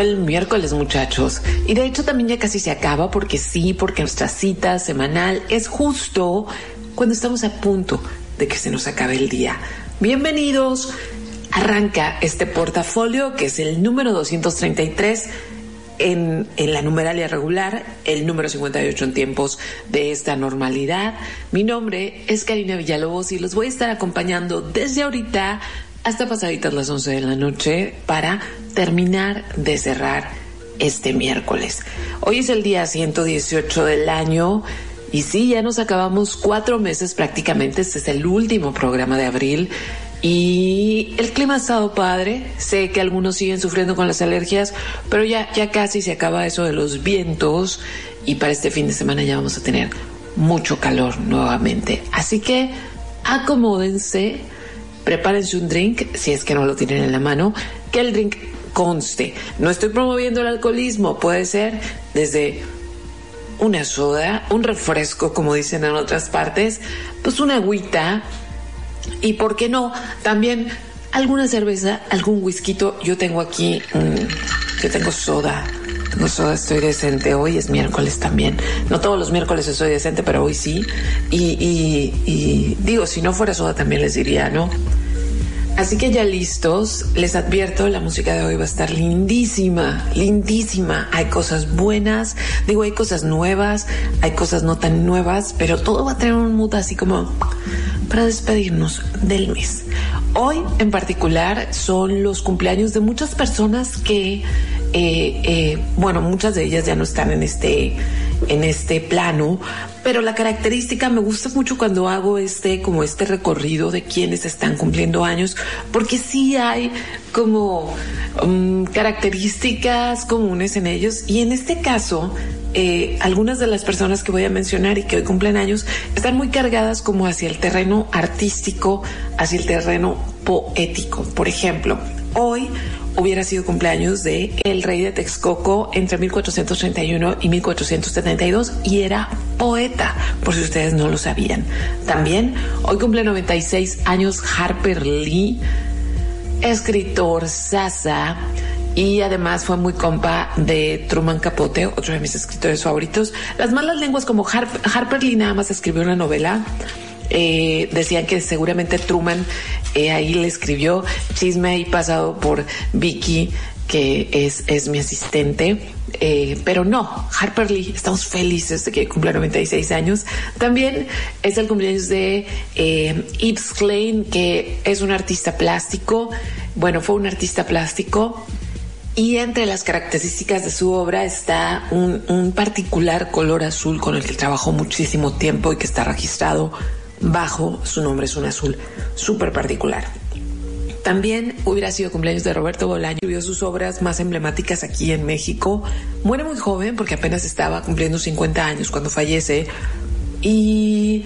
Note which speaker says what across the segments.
Speaker 1: El miércoles, muchachos. Y de hecho también ya casi se acaba porque sí, porque nuestra cita semanal es justo cuando estamos a punto de que se nos acabe el día. Bienvenidos. Arranca este portafolio que es el número 233 en, en, la numeralia regular, el número 58 en tiempos de esta normalidad. Mi nombre es Karina Villalobos y los voy a estar acompañando desde ahorita hasta pasaditas las 11 de la noche para terminar de cerrar este miércoles. Hoy es el día 118 del año y sí, ya nos acabamos cuatro meses prácticamente. Este es el último programa de abril. Y el clima ha estado padre. Sé que algunos siguen sufriendo con las alergias, pero ya, ya casi se acaba eso de los vientos. Y para este fin de semana ya vamos a tener mucho calor nuevamente. Así que acomódense, prepárense un drink, si es que no lo tienen en la mano, que el drink conste. No estoy promoviendo el alcoholismo, puede ser desde una soda, un refresco, como dicen en otras partes, pues una agüita y, ¿por qué no? También alguna cerveza, algún whisky. Yo tengo aquí, yo tengo soda. Tengo soda, estoy decente. Hoy es miércoles también. No todos los miércoles estoy decente, pero hoy sí. Y digo, si no fuera soda también les diría, ¿no? Así que ya listos, les advierto, la música de hoy va a estar lindísima, lindísima. Hay cosas buenas, digo, hay cosas nuevas, hay cosas no tan nuevas, pero todo va a tener un mood así como para despedirnos del mes. Hoy en particular son los cumpleaños de muchas personas que, eh, eh, bueno, muchas de ellas ya no están en este, en este plano, pero la característica me gusta mucho cuando hago este, como este recorrido de quienes están cumpliendo años, porque sí hay como um, características comunes en ellos y en este caso, eh, algunas de las personas que voy a mencionar y que hoy cumplen años están muy cargadas como hacia el terreno artístico, hacia el terreno poético. Por ejemplo, hoy hubiera sido cumpleaños de el rey de Texcoco entre 1431 y 1472 y era poeta, por si ustedes no lo sabían. También hoy cumple 96 años Harper Lee, escritor sasa y además fue muy compa de Truman Capote, otro de mis escritores favoritos. Las malas lenguas como Harper Lee nada más escribió una novela, eh, decían que seguramente Truman eh, ahí le escribió chisme y pasado por Vicky, que es, es mi asistente. Eh, pero no, Harper Lee, estamos felices de que cumpla 96 años. También es el cumpleaños de eh, Yves Klein, que es un artista plástico. Bueno, fue un artista plástico. Y entre las características de su obra está un, un particular color azul con el que trabajó muchísimo tiempo y que está registrado bajo su nombre, es un azul súper particular. También hubiera sido cumpleaños de Roberto Bolaño, vio sus obras más emblemáticas aquí en México. Muere muy joven porque apenas estaba cumpliendo 50 años cuando fallece. Y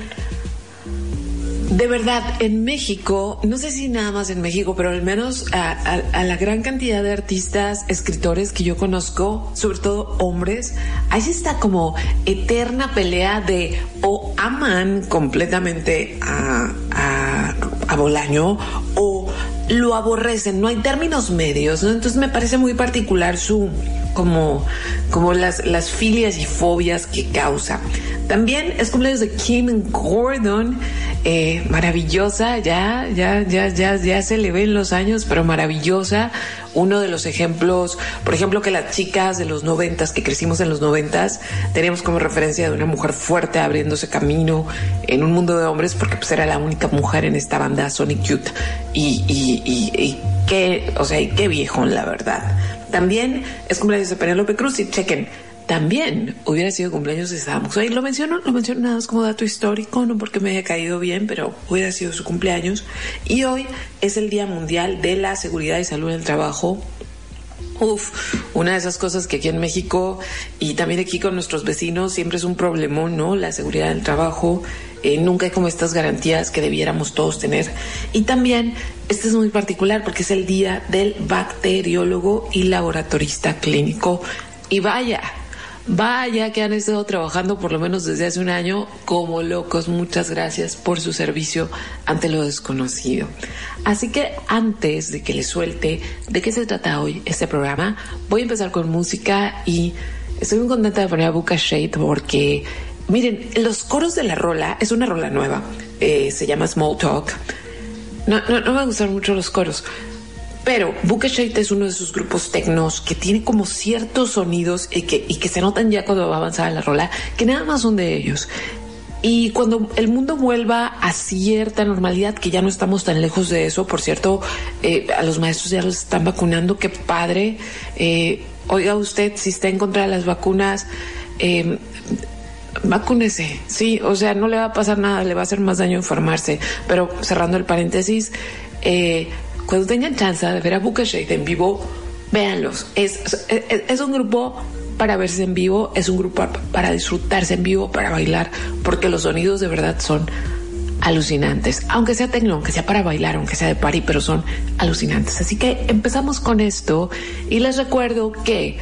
Speaker 1: de verdad, en México, no sé si nada más en México, pero al menos a, la gran cantidad de artistas, escritores que yo conozco, sobre todo hombres, ahí está como eterna pelea de o aman completamente a, a, a Bolaño o lo aborrecen, no hay términos medios, ¿no? Entonces me parece muy particular su como, como las filias y fobias que causa. También es cumpleaños de Kim Gordon, eh, maravillosa, ya, ya, ya, ya, ya se le ven los años, pero maravillosa. Uno de los ejemplos, por ejemplo, que las chicas de los noventas, que crecimos en los noventas, teníamos como referencia de una mujer fuerte abriéndose camino en un mundo de hombres, porque pues era la única mujer en esta banda Sonic Youth. Y, y, y, y qué, o sea, y qué viejo, la verdad. También es cumpleaños de Penélope Cruz y chequen, también hubiera sido cumpleaños de Saddam Hussein. Lo menciono, lo menciono nada más como dato histórico, no porque me haya caído bien, pero hubiera sido su cumpleaños. Y hoy es el Día Mundial de la Seguridad y Salud en el Trabajo. Uf, una de esas cosas que aquí en México y también aquí con nuestros vecinos siempre es un problemón, ¿no? La seguridad del trabajo. Eh, nunca hay como estas garantías que debiéramos todos tener. Y también, este es muy particular porque es el día del bacteriólogo y laboratorista clínico. Y vaya, Vaya que han estado trabajando por lo menos desde hace un año como locos. Muchas gracias por su servicio ante lo desconocido. Así que antes de que le suelte de qué se trata hoy este programa, voy a empezar con música y estoy muy contenta de poner a Buka Shade porque, miren, los coros de la rola es una rola nueva. Eh, se llama Small Talk. No, no, no me gustan mucho los coros pero Shade es uno de esos grupos tecnos que tiene como ciertos sonidos y que, y que se notan ya cuando va avanzada la rola, que nada más son de ellos. Y cuando el mundo vuelva a cierta normalidad, que ya no estamos tan lejos de eso, por cierto, eh, a los maestros ya los están vacunando, qué padre. Eh, oiga usted, si está en contra de las vacunas, eh, vacúnese, sí, o sea, no le va a pasar nada, le va a hacer más daño enfermarse. Pero cerrando el paréntesis, eh, cuando tengan chance de ver a Shade en vivo, véanlos. Es, es, un grupo para verse en vivo, es un grupo para disfrutarse en vivo, para bailar, porque los sonidos de verdad son alucinantes. Aunque sea tecno, aunque sea para bailar, aunque sea de party, pero son alucinantes. Así que empezamos con esto y les recuerdo que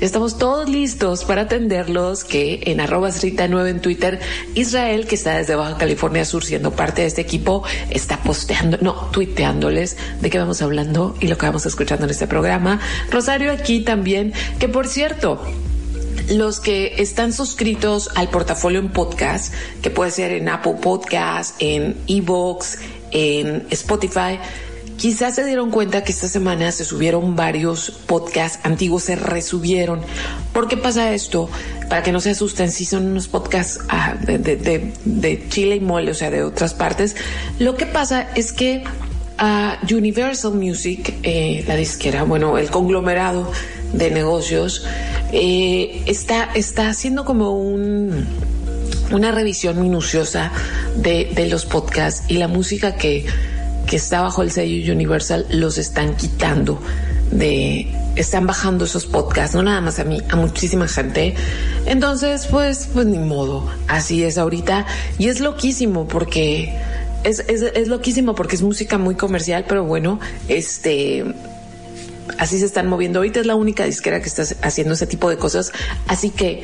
Speaker 1: Estamos todos listos para atenderlos, que en arroba 9 en Twitter, Israel, que está desde Baja California Sur siendo parte de este equipo, está posteando, no, tuiteándoles de qué vamos hablando y lo que vamos escuchando en este programa. Rosario aquí también, que por cierto, los que están suscritos al portafolio en podcast, que puede ser en Apple Podcast, en Evox, en Spotify, Quizás se dieron cuenta que esta semana se subieron varios podcasts antiguos, se resubieron. ¿Por qué pasa esto? Para que no se asusten, si son unos podcasts ah, de, Chile y Mole, o sea, de otras partes. Lo que pasa es que ah, Universal Music, eh, la disquera, bueno, el conglomerado de negocios, eh, está, está haciendo como un una revisión minuciosa de los podcasts y la música que que está bajo el sello Universal los están quitando de están bajando esos podcasts, no nada más a mí, a muchísima gente. Entonces, pues, pues ni modo, así es ahorita. Y es loquísimo porque es, es, loquísimo porque es música muy comercial, pero bueno, este así se están moviendo. Ahorita es la única disquera que está haciendo ese tipo de cosas. Así que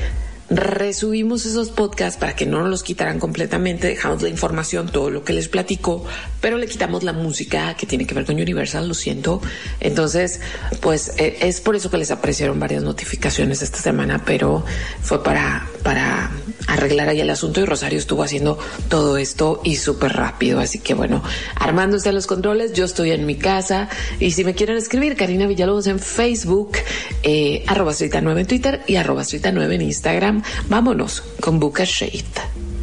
Speaker 1: resubimos esos podcasts para que no nos los quitaran completamente, dejamos la información, todo lo que les platico, pero le quitamos la música que tiene que ver con Universal, lo siento. Entonces, pues eh, es por eso que les aparecieron varias notificaciones esta semana, pero fue para, para arreglar ahí el asunto y Rosario estuvo haciendo todo esto y súper rápido. Así que bueno, armándose los controles, yo estoy en mi casa y si me quieren escribir, Karina Villalobos en Facebook, eh, arroba 9 en Twitter y arroba 9 en Instagram Vámonos con Buka Shade.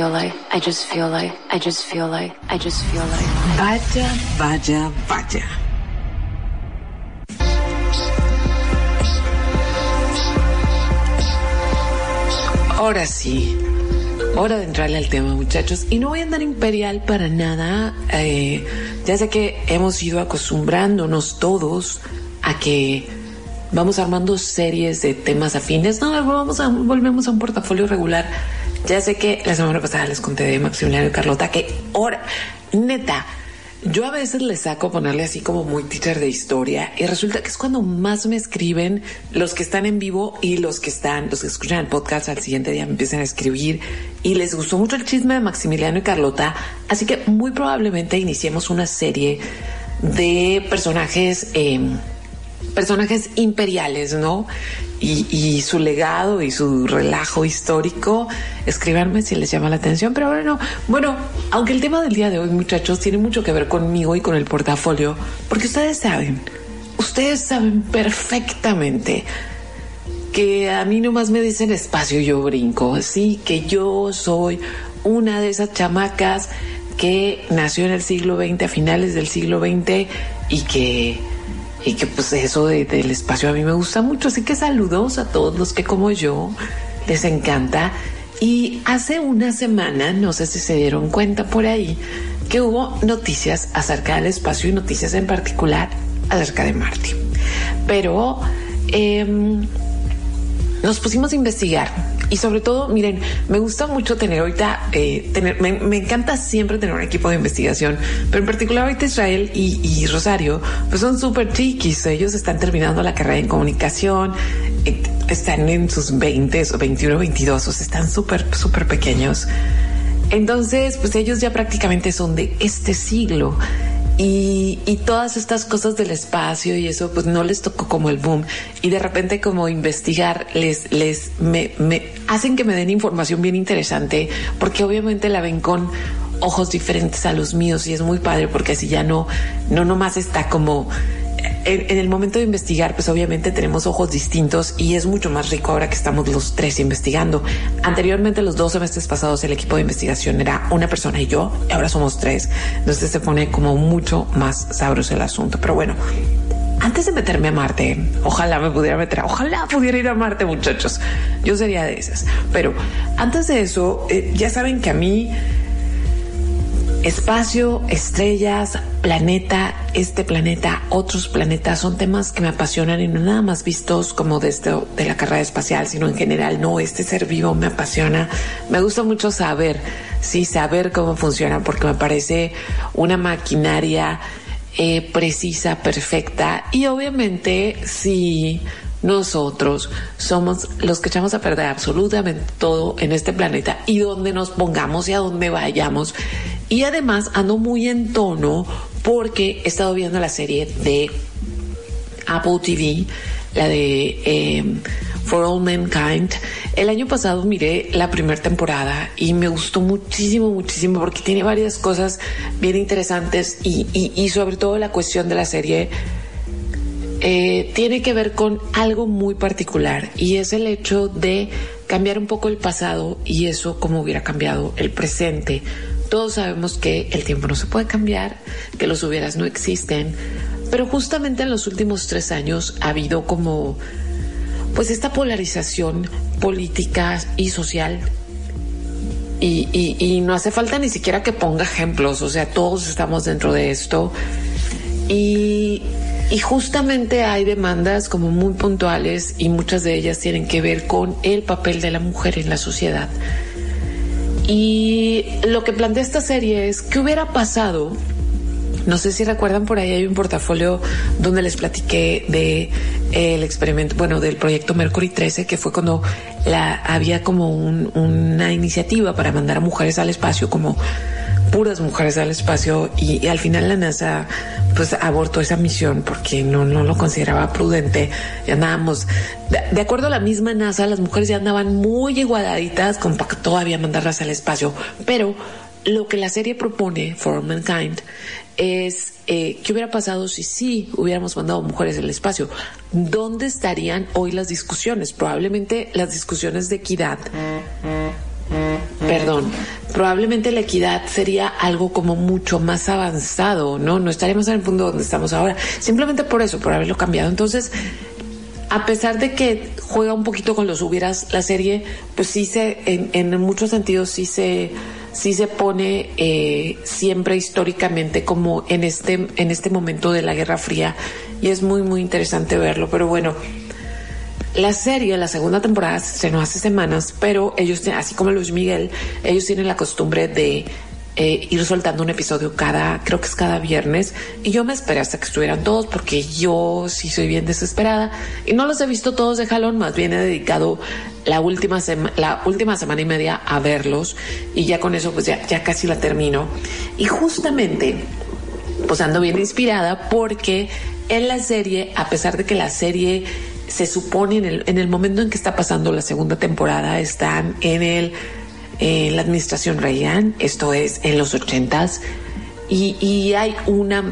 Speaker 2: I just feel like, I just feel like, I just feel like.
Speaker 1: Vaya, vaya, vaya. Ahora sí, hora de entrarle al tema, muchachos. Y no voy a andar imperial para nada. Eh, ya sé que hemos ido acostumbrándonos todos a que vamos armando series de temas afines. No, vamos a, volvemos a un portafolio regular ya sé que la semana pasada les conté de Maximiliano y Carlota que ahora, neta, yo a veces les saco ponerle así como muy teacher de historia y resulta que es cuando más me escriben los que están en vivo y los que están, los que escuchan el podcast al siguiente día me empiezan a escribir y les gustó mucho el chisme de Maximiliano y Carlota. Así que muy probablemente iniciemos una serie de personajes, eh, personajes imperiales, ¿no? Y, su legado y su relajo histórico, escribanme si les llama la atención. Pero bueno, bueno, aunque el tema del día de hoy, muchachos, tiene mucho que ver conmigo y con el portafolio, porque ustedes saben, ustedes saben perfectamente que a mí nomás me dicen espacio yo brinco, así que yo soy una de esas chamacas que nació en el siglo XX, a finales del siglo XX, y que y que pues eso del espacio a mí me gusta mucho. Así que saludos a todos los que como yo les encanta. Y hace una semana, no sé si se dieron cuenta por ahí, que hubo noticias acerca del espacio y noticias en particular acerca de Marte. Pero em, nos pusimos a investigar y sobre todo, miren, me gusta mucho tener ahorita, eh, tener, me, encanta siempre tener un equipo de investigación, pero en particular ahorita Israel y, Rosario, pues son súper chiquis, ellos están terminando la carrera en comunicación, eh, están en sus 20 o 21, 22, o están súper, súper pequeños. Entonces, pues ellos ya prácticamente son de este siglo. Y, y, todas estas cosas del espacio y eso pues no les tocó como el boom. Y de repente como investigar les les me, hacen que me den información bien interesante porque obviamente la ven con ojos diferentes a los míos y es muy padre porque así ya no no nomás está como en, el momento de investigar, pues obviamente tenemos ojos distintos y es mucho más rico ahora que estamos los tres investigando. Anteriormente, los dos semestres pasados, el equipo de investigación era una persona y yo, y ahora somos tres. Entonces se pone como mucho más sabroso el asunto. Pero bueno, antes de meterme a Marte, ojalá me pudiera meter, ojalá pudiera ir a Marte, muchachos. Yo sería de esas. Pero antes de eso, eh, ya saben que a mí Espacio, estrellas, planeta, este planeta, otros planetas son temas que me apasionan y no nada más vistos como de, de la carrera espacial, sino en general, no, este ser vivo me apasiona. Me gusta mucho saber, sí, saber cómo funciona porque me parece una maquinaria eh, precisa, perfecta y obviamente si nosotros somos los que echamos a perder absolutamente todo en este planeta y donde nos pongamos y a donde vayamos y además ando muy en tono porque he estado viendo la serie de Apple TV, la de em, For All Mankind. El año pasado miré la primera temporada y me gustó muchísimo, muchísimo porque tiene varias cosas bien interesantes y, y, sobre todo la cuestión de la serie eh, tiene que ver con algo muy particular y es el hecho de cambiar un poco el pasado y eso como hubiera cambiado el presente. Todos sabemos que el tiempo no se puede cambiar, que los hubieras no existen, pero justamente en los últimos tres años ha habido como pues esta polarización política y social y, no hace falta ni siquiera que ponga ejemplos, o sea, todos estamos dentro de esto. Y, y justamente hay demandas como muy puntuales y muchas de ellas tienen que ver con el papel de la mujer en la sociedad. Y lo que plantea esta serie es qué hubiera pasado no sé si recuerdan por ahí hay un portafolio donde les platiqué de el experimento, bueno, del proyecto Mercury 13, que fue cuando la, había como una iniciativa para mandar a mujeres al espacio, como puras mujeres al espacio y, al final la NASA pues abortó esa misión porque no, no lo consideraba prudente. Ya andábamos, de, acuerdo a la misma NASA, las mujeres ya andaban muy igualaditas con para todavía mandarlas al espacio, pero lo que la serie propone, For Mankind, es eh, qué hubiera pasado si sí hubiéramos mandado mujeres al espacio. ¿Dónde estarían hoy las discusiones? Probablemente las discusiones de equidad. Perdón, probablemente la equidad sería algo como mucho más avanzado, ¿no? No estaríamos en el punto donde estamos ahora, simplemente por eso, por haberlo cambiado. Entonces, a pesar de que juega un poquito con los hubieras, la serie, pues sí se, en, muchos sentidos sí se sí se pone eh, siempre históricamente como en este, en este momento de la Guerra Fría y es muy, muy interesante verlo. Pero bueno, la serie, la segunda temporada se nos hace semanas, pero ellos, así como Luis Miguel, ellos tienen la costumbre de eh, ir soltando un episodio cada, creo que es cada viernes, y yo me esperé hasta que estuvieran todos porque yo sí soy bien desesperada y no los he visto todos de jalón, más bien he dedicado la última, la última semana y media a verlos y ya con eso pues ya, ya casi la termino. Y justamente pues ando bien inspirada porque en la serie, a pesar de que la serie se supone en el, en el momento en que está pasando la segunda temporada, están en el la administración Reagan, esto es en los ochentas, y, y hay,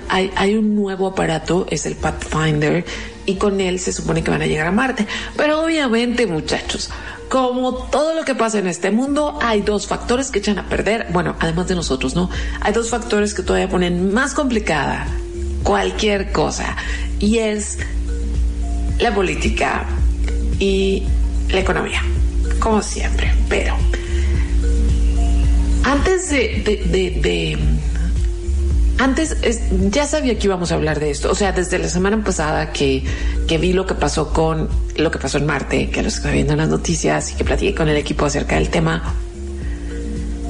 Speaker 1: hay un nuevo aparato, es el Pathfinder, y con él se supone que van a llegar a Marte. Pero obviamente, muchachos, como todo lo que pasa en este mundo, hay dos factores que echan a perder, bueno, además de nosotros, ¿no? Hay dos factores que todavía ponen más complicada cualquier cosa, y es la política y la economía, como siempre, pero antes de, antes ya sabía que íbamos a hablar de esto. O sea, desde la semana pasada que, que vi lo que pasó con lo que pasó en Marte, que lo estaba viendo en las noticias y que platiqué con el equipo acerca del tema,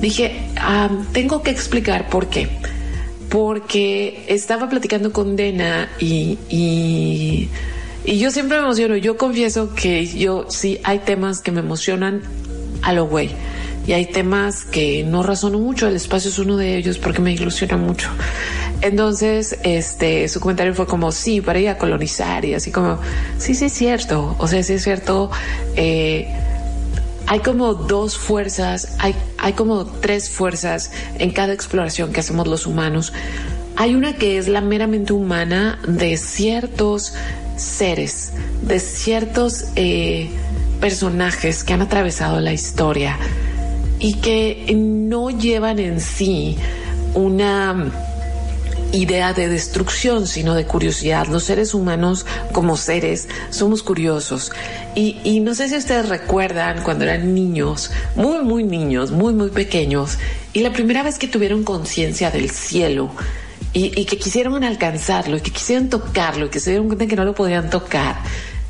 Speaker 1: dije, ah, tengo que explicar por qué. Porque estaba platicando con Dena y, y yo siempre me emociono. Yo confieso que yo sí hay temas que me emocionan a lo güey y hay temas que no razono mucho. El espacio es uno de ellos porque me ilusiona mucho. Entonces, este, su comentario fue como, sí, para ir a colonizar y así como, sí, sí es cierto. O sea, sí es cierto. Eh, hay como dos fuerzas, hay, hay como tres fuerzas en cada exploración que hacemos los humanos. Hay una que es la meramente humana de ciertos seres, de ciertos eh, personajes que han atravesado la historia y que no llevan en sí una idea de destrucción, sino de curiosidad. Los seres humanos como seres somos curiosos. Y, no sé si ustedes recuerdan cuando eran niños, muy, muy niños, muy, muy pequeños, y la primera vez que tuvieron conciencia del cielo y, que quisieron alcanzarlo y que quisieron tocarlo y que se dieron cuenta que no lo podían tocar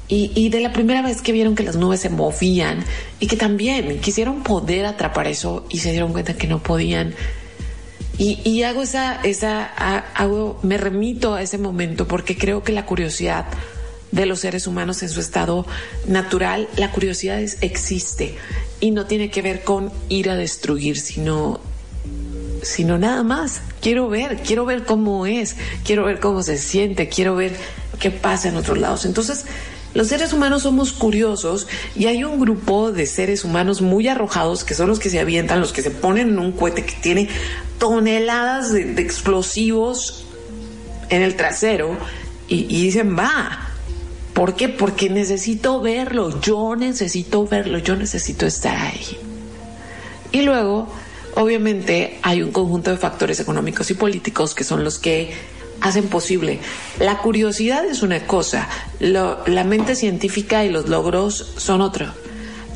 Speaker 1: y, de la primera vez que vieron que las nubes se movían y que también quisieron poder atrapar eso y se dieron cuenta que no podían. Y, hago esa, esa, hago, me remito a ese momento porque creo que la curiosidad de los seres humanos en su estado natural, la curiosidad existe y no tiene que ver con ir a destruir, sino, sino nada más. Quiero ver, quiero ver cómo es, quiero ver cómo se siente, quiero ver qué pasa en otros lados. Entonces, los seres humanos somos curiosos y hay un grupo de seres humanos muy arrojados que son los que se avientan, los que se ponen en un cohete que tiene toneladas de, explosivos en el trasero y, dicen, va, ¿Por qué? Porque necesito verlo, yo necesito verlo, yo necesito estar ahí. Y luego, obviamente, hay un conjunto de factores económicos y políticos que son los que hacen posible. La curiosidad es una cosa, la mente científica y los logros son otra.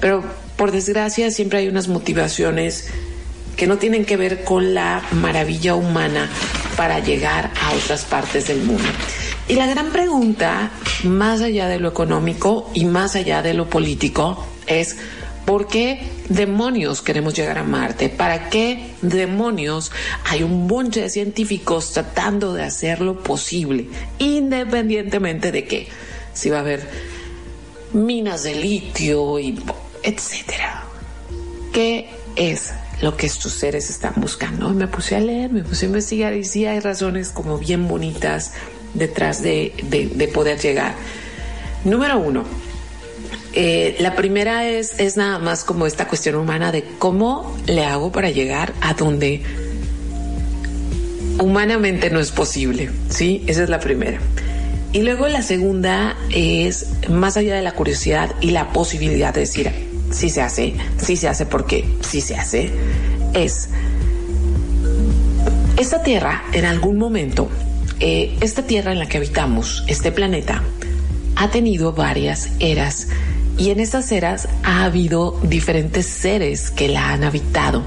Speaker 1: Pero por desgracia siempre hay unas motivaciones que no tienen que ver con la maravilla humana para llegar a otras partes del mundo. Y la gran pregunta, más allá de lo económico y más allá de lo político, es ¿por qué demonios queremos llegar a Marte? ¿Para qué demonios hay un bonche de científicos tratando de hacerlo posible? Independientemente de que si va a haber minas de litio y etcétera. ¿Qué es lo que estos seres están buscando? Me puse a leer, me puse a investigar y sí hay razones como bien bonitas detrás de, poder llegar. Número uno, eh, la primera es, es nada más como esta cuestión humana de cómo le hago para llegar a donde humanamente no es posible, ¿sí? Esa es la primera. Y luego la segunda es, más allá de la curiosidad y la posibilidad de decir, sí se hace, sí se hace porque sí se hace, es, esta tierra en algún momento, eh, esta tierra en la que habitamos, este planeta, ha tenido varias eras y en estas eras ha habido diferentes seres que la han habitado.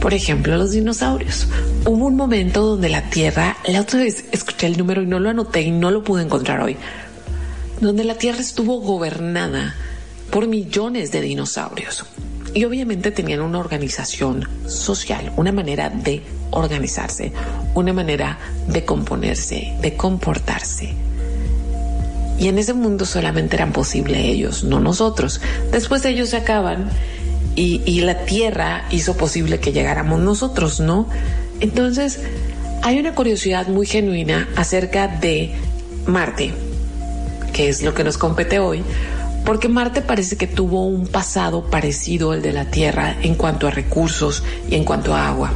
Speaker 1: Por ejemplo, los dinosaurios. Hubo un momento donde la Tierra, la otra vez escuché el número y no lo anoté y no lo pude encontrar hoy, donde la Tierra estuvo gobernada por millones de dinosaurios. Y obviamente tenían una organización social, una manera de organizarse, una manera de componerse, de comportarse. Y en ese mundo solamente eran posibles ellos, no nosotros. Después ellos se acaban y, la tierra hizo posible que llegáramos nosotros, ¿no? Entonces, hay una curiosidad muy genuina acerca de Marte, que es lo que nos compete hoy, porque Marte parece que tuvo un pasado parecido al de la Tierra en cuanto a recursos y en cuanto a agua.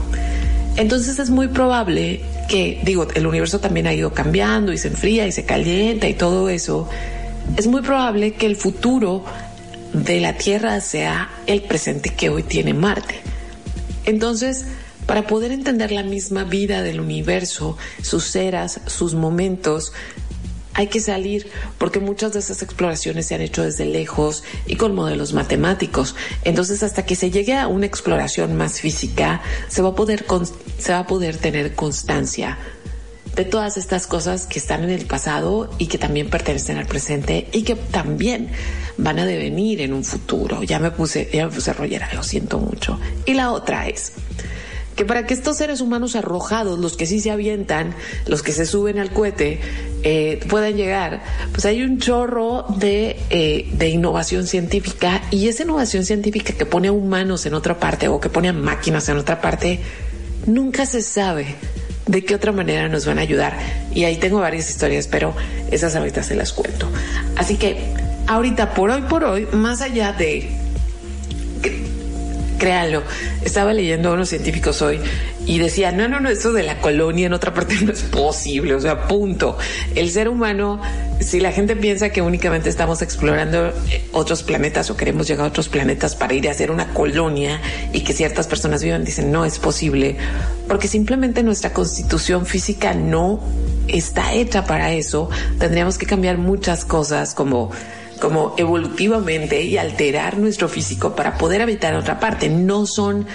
Speaker 1: Entonces es muy probable que, digo, el universo también ha ido cambiando y se enfría y se calienta y todo eso. Es muy probable que el futuro de la Tierra sea el presente que hoy tiene Marte. Entonces, para poder entender la misma vida del universo, sus eras, sus momentos, hay que salir porque muchas de esas exploraciones se han hecho desde lejos y con modelos matemáticos. Entonces, hasta que se llegue a una exploración más física, se va a poder, tener constancia de todas estas cosas que están en el pasado y que también pertenecen al presente y que también van a devenir en un futuro. Ya me puse, ya me puse rollera, lo siento mucho. Y la otra es que para que estos seres humanos arrojados, los que sí se avientan, los que se suben al cohete, eh, puedan llegar, pues hay un chorro de, eh, de innovación científica y esa innovación científica que pone a humanos en otra parte o que pone a máquinas en otra parte, nunca se sabe de qué otra manera nos van a ayudar. Y ahí tengo varias historias, pero esas ahorita se las cuento. Así que ahorita, por hoy, por hoy, más allá de créanlo, estaba leyendo a unos científicos hoy y decía, no, no, no, eso de la colonia en otra parte no es posible, o sea, punto. El ser humano, si la gente piensa que únicamente estamos explorando eh, otros planetas o queremos llegar a otros planetas para ir a hacer una colonia y que ciertas personas vivan, dicen, no es posible, porque simplemente nuestra constitución física no está hecha para eso. Tendríamos que cambiar muchas cosas como como evolutivamente y alterar nuestro físico para poder habitar otra parte. No son,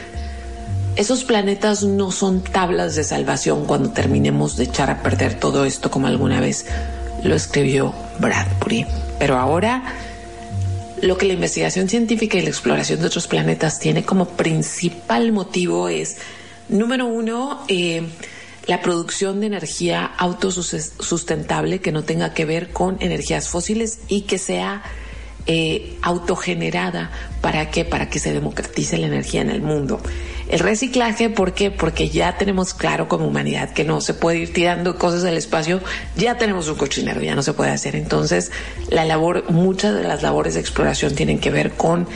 Speaker 1: esos planetas no son tablas de salvación cuando terminemos de echar a perder todo esto como alguna vez lo escribió Bradbury. Pero ahora lo que la investigación científica y la exploración de otros planetas tiene como principal motivo es, número uno, eh, la producción de energía autosustentable que no tenga que ver con energías fósiles y que sea eh, autogenerada. ¿Para qué? Para que se democratice la energía en el mundo. El reciclaje, ¿por qué? Porque ya tenemos claro como humanidad que no se puede ir tirando cosas del espacio, ya tenemos un cochinero, ya no se puede hacer. Entonces, la labor, muchas de las labores de exploración tienen que ver con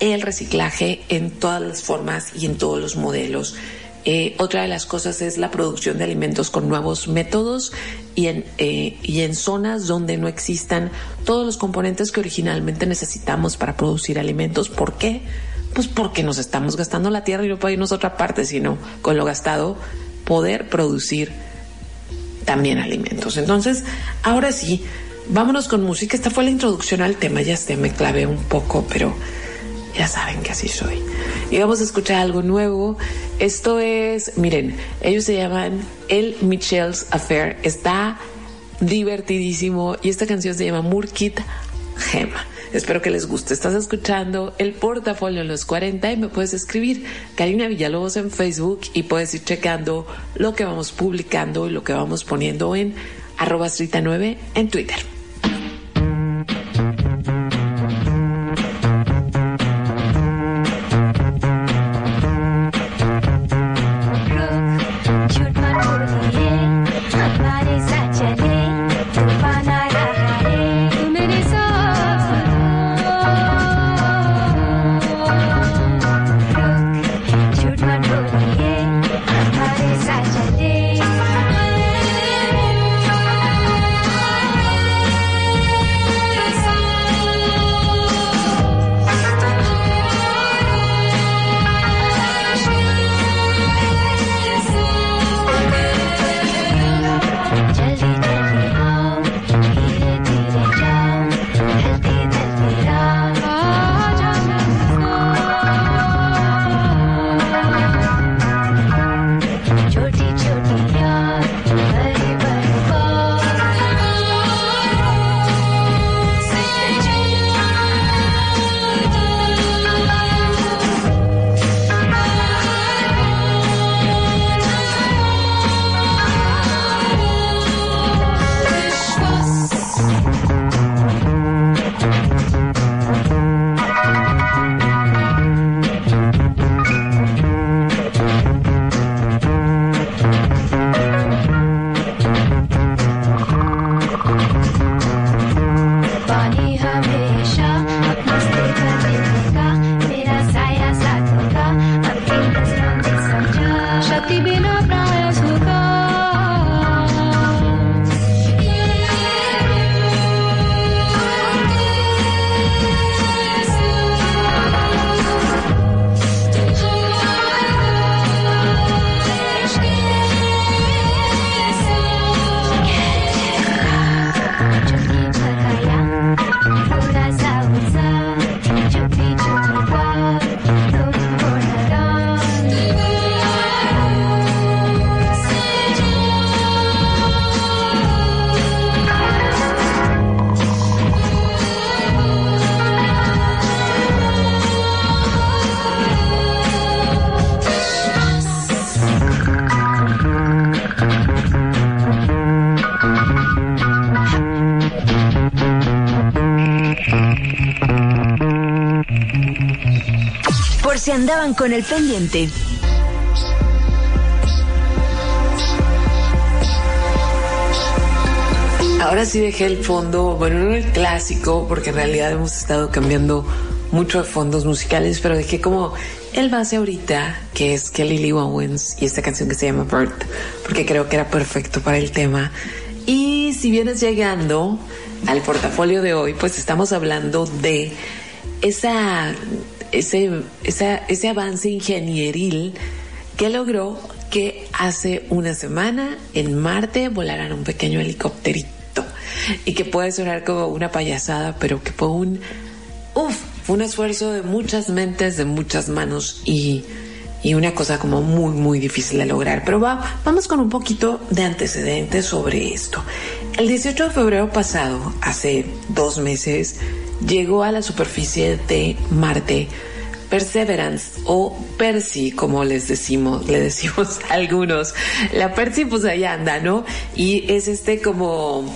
Speaker 1: el reciclaje en todas las formas y en todos los modelos Eh, otra de las cosas es la producción de alimentos con nuevos métodos y en, eh, y en zonas donde no existan todos los componentes que originalmente necesitamos para producir alimentos. ¿Por qué? Pues porque nos estamos gastando la tierra y no puede irnos a otra parte, sino con lo gastado poder producir también alimentos. Entonces, ahora sí, vámonos con música. Esta fue la introducción al tema, ya sé, me clavé un poco, pero ya saben que así soy. Y vamos a escuchar algo nuevo. Esto es, miren, ellos se llaman El Michelle's Affair. Está divertidísimo y esta canción se llama Murkit Gema. Espero que les guste. Estás escuchando el portafolio en los 40 y me puedes escribir Karina Villalobos en Facebook y puedes ir checando lo que vamos publicando y lo que vamos poniendo en arroba 9 en Twitter.
Speaker 3: Con el pendiente.
Speaker 1: Ahora sí dejé el fondo, bueno, no el clásico, porque en realidad hemos estado cambiando mucho de fondos musicales, pero dejé como el base ahorita, que es Kelly Lee Owens y esta canción que se llama Bird, porque creo que era perfecto para el tema. Y si vienes llegando al portafolio de hoy, pues estamos hablando de esa ese, ese avance ingenieril que logró que hace una semana en Marte volaran un pequeño helicópterito y que puede sonar como una payasada, pero que fue un, uf, un esfuerzo de muchas mentes, de muchas manos y, y una cosa como muy, muy difícil de lograr. Pero va, vamos con un poquito de antecedentes sobre esto. El 18 de febrero pasado, hace dos meses, llegó a la superficie de Marte Perseverance o Percy, como les decimos, le decimos a algunos. La Percy pues ahí anda, ¿no? Y es este como,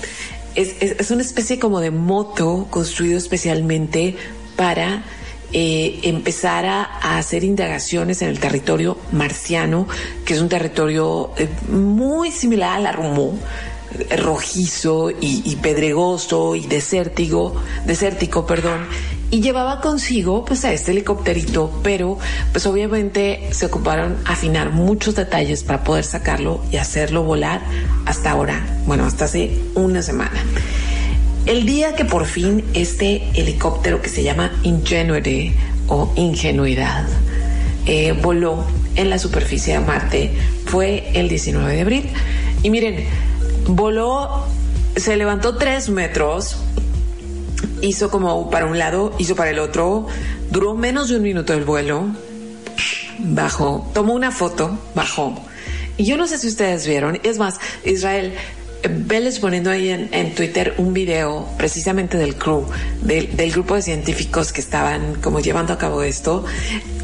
Speaker 1: es, es, una especie como de moto construido especialmente para eh, empezar a, hacer indagaciones en el territorio marciano, que es un territorio eh, muy similar a la Rumó, rojizo y, pedregoso y desértico, desértico, perdón, y llevaba consigo pues a este helicópterito, pero pues obviamente se ocuparon afinar muchos detalles para poder sacarlo y hacerlo volar hasta ahora, bueno, hasta hace una semana. El día que por fin este helicóptero que se llama Ingenuity o Ingenuidad eh, voló en la superficie de Marte fue el 19 de abril. Y miren, voló, se levantó tres metros, hizo como para un lado, hizo para el otro, duró menos de un minuto el vuelo, bajó, tomó una foto, bajó. Y yo no sé si ustedes vieron, es más, Israel, Veles poniendo ahí en, Twitter un video precisamente del crew, del, del, grupo de científicos que estaban como llevando a cabo esto.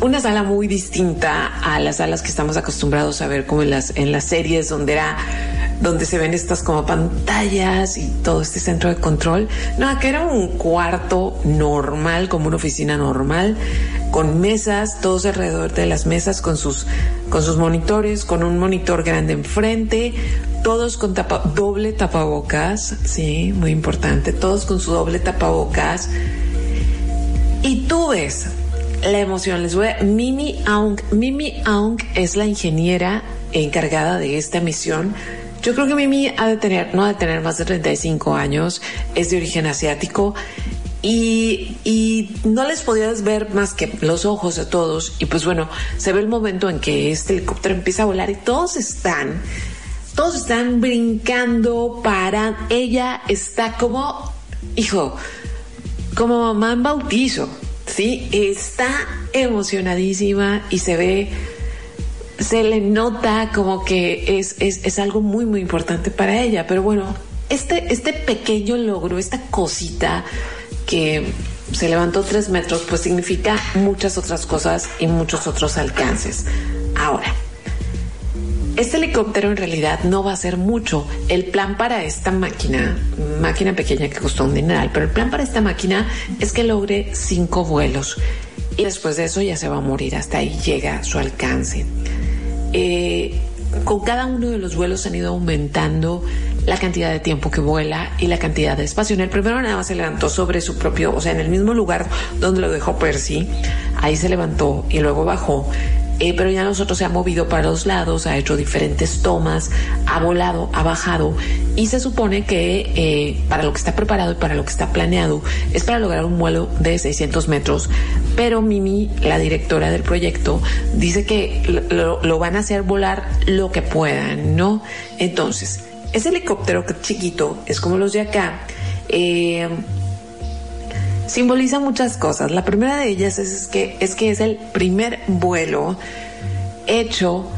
Speaker 1: Una sala muy distinta a las salas que estamos acostumbrados a ver como en las, en las series donde era donde se ven estas como pantallas y todo este centro de control. No, que era un cuarto normal, como una oficina normal, con mesas, todos alrededor de las mesas, con sus, con sus monitores, con un monitor grande enfrente, todos con doble tapabocas, sí, muy importante, todos con su doble tapabocas. Y tú ves la emoción. Les voy a, Mimi Aung, Mimi Aung es la ingeniera encargada de esta misión. Yo creo que Mimi ha de tener, no ha de tener más de 35 años, es de origen asiático. Y, y, no les podías ver más que los ojos a todos. Y pues bueno, se ve el momento en que este helicóptero empieza a volar y todos están, todos están brincando, para Ella. Está como, hijo, como mamá en bautizo, ¿sí? Está emocionadísima y se ve se le nota como que es, es, es, algo muy, muy importante para ella. Pero bueno, este, este pequeño logro, esta cosita que se levantó tres metros, pues significa muchas otras cosas y muchos otros alcances. Ahora, este helicóptero en realidad no va a ser mucho. El plan para esta máquina, máquina pequeña que costó un dineral, pero el plan para esta máquina es que logre cinco vuelos. Y después de eso ya se va a morir. Hasta ahí llega su alcance. Eh, con cada uno de los vuelos han ido aumentando la cantidad de tiempo que vuela y la cantidad de espacio. En el primero nada más se levantó sobre su propio, o sea, en el mismo lugar donde lo dejó Percy, ahí se levantó y luego bajó eh, pero ya nosotros se ha movido para los lados, ha hecho diferentes tomas, ha volado, ha bajado y se supone que eh, para lo que está preparado y para lo que está planeado es para lograr un vuelo de 600 metros, pero Mimi, la directora del proyecto, dice que lo, van a hacer volar lo que puedan, ¿no? Entonces, ese helicóptero chiquito es como los de acá. Eh, simboliza muchas cosas. La primera de ellas es, que, es que es el primer vuelo hecho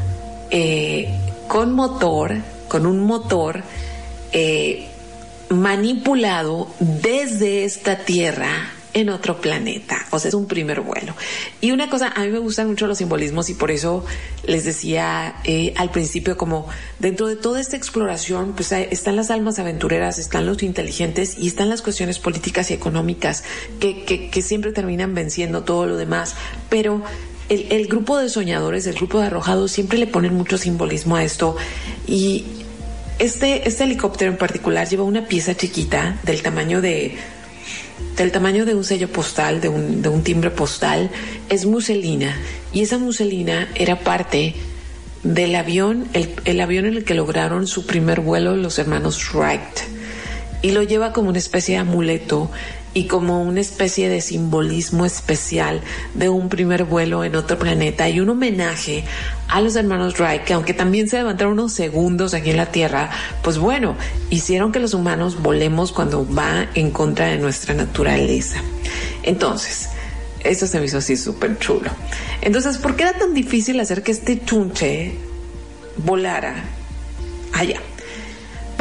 Speaker 1: eh, con motor, con un motor eh, manipulado desde esta tierra en otro planeta. O sea, es un primer vuelo. Y una cosa, a mí me gustan mucho los simbolismos y por eso les decía eh, al principio como dentro de toda esta exploración, pues están las almas aventureras, están los inteligentes y están las cuestiones políticas y económicas que, que, siempre terminan venciendo todo lo demás. Pero el, el, grupo de soñadores, el grupo de arrojados, siempre le ponen mucho simbolismo a esto. Y este, este helicóptero en particular lleva una pieza chiquita del tamaño de del tamaño de un sello postal, de un, de un timbre postal, es muselina. Y esa muselina era parte del avión, el, el, avión en el que lograron su primer vuelo los hermanos Wright. Y lo lleva como una especie de amuleto y como una especie de simbolismo especial de un primer vuelo en otro planeta y un homenaje a los hermanos Wright, que aunque también se levantaron unos segundos aquí en la Tierra, pues bueno, hicieron que los humanos volemos cuando va en contra de nuestra naturaleza. Entonces, eso se me hizo así súper chulo. Entonces, ¿por qué era tan difícil hacer que este chunche volara allá?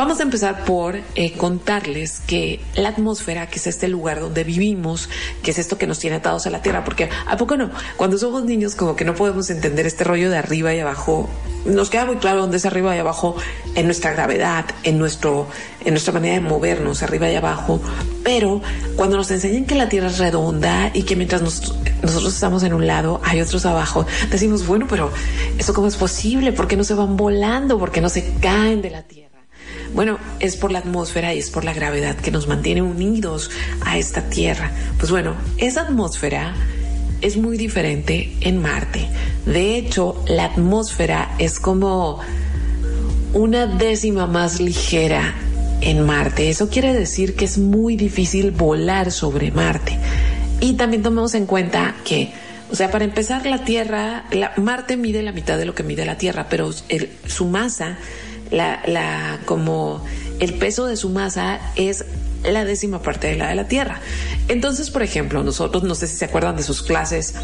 Speaker 1: Vamos a empezar por eh, contarles que la atmósfera, que es este lugar donde vivimos, que es esto que nos tiene atados a la tierra, porque a poco no, cuando somos niños como que no podemos entender este rollo de arriba y abajo, nos queda muy claro dónde es arriba y abajo en nuestra gravedad, en nuestro, en nuestra manera de movernos arriba y abajo, pero cuando nos enseñan que la tierra es redonda y que mientras nosotros estamos en un lado hay otros abajo, decimos bueno, pero eso cómo es posible, ¿por qué no se van volando? ¿Por qué no se caen de la tierra? Bueno, es por la atmósfera y es por la gravedad que nos mantiene unidos a esta Tierra. Pues bueno, esa atmósfera es muy diferente en Marte. De hecho, la atmósfera es como una décima más ligera en Marte. Eso quiere decir que es muy difícil volar sobre Marte. Y también tomemos en cuenta que, o sea, para empezar, la Tierra, la, Marte mide la mitad de lo que mide la Tierra, pero su masa, la, la, como el peso de su masa es la décima parte de la de la Tierra. Entonces, por ejemplo, nosotros, no sé si se acuerdan de sus clases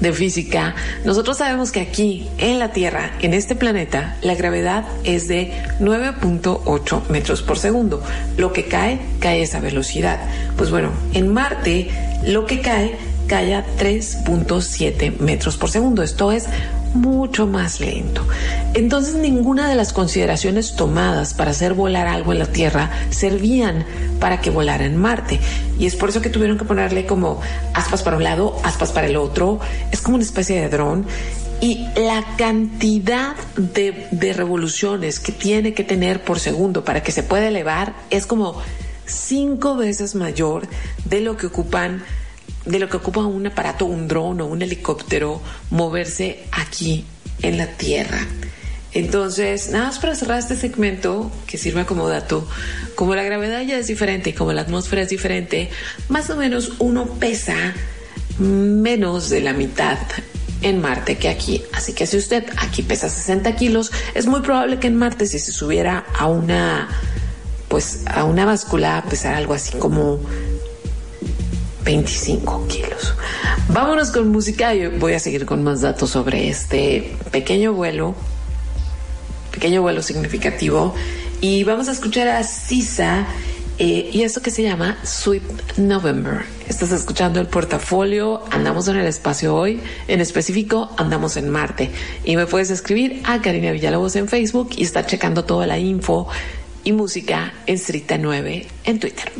Speaker 1: de física, nosotros sabemos que aquí en la Tierra, en este planeta, la gravedad es de 9.8 metros por segundo. Lo que cae, cae a esa velocidad. Pues bueno, en Marte, lo que cae, cae a 3.7 metros por segundo. Esto es mucho más lento. Entonces ninguna de las consideraciones tomadas para hacer volar algo en la Tierra servían para que volara en Marte. Y es por eso que tuvieron que ponerle como aspas para un lado, aspas para el otro. Es como una especie de dron. Y la cantidad de, de revoluciones que tiene que tener por segundo para que se pueda elevar es como cinco veces mayor de lo que ocupan de lo que ocupa un aparato, un dron o un helicóptero moverse aquí en la Tierra. Entonces, nada más para cerrar este segmento que sirva como dato, como la gravedad ya es diferente y como la atmósfera es diferente, más o menos uno pesa menos de la mitad en Marte que aquí. Así que si usted aquí pesa 60 kilos, es muy probable que en Marte si se subiera a una, pues a una báscula, pesar algo así como 25 kilos. Vámonos con música y voy a seguir con más datos sobre este pequeño vuelo, pequeño vuelo significativo. Y vamos a escuchar a Sisa eh, y esto que se llama Sweet November. Estás escuchando el portafolio, andamos en el espacio hoy, en específico andamos en Marte. Y me puedes escribir a Karina Villalobos en Facebook y estar checando toda la info y música en Strita 9 en Twitter.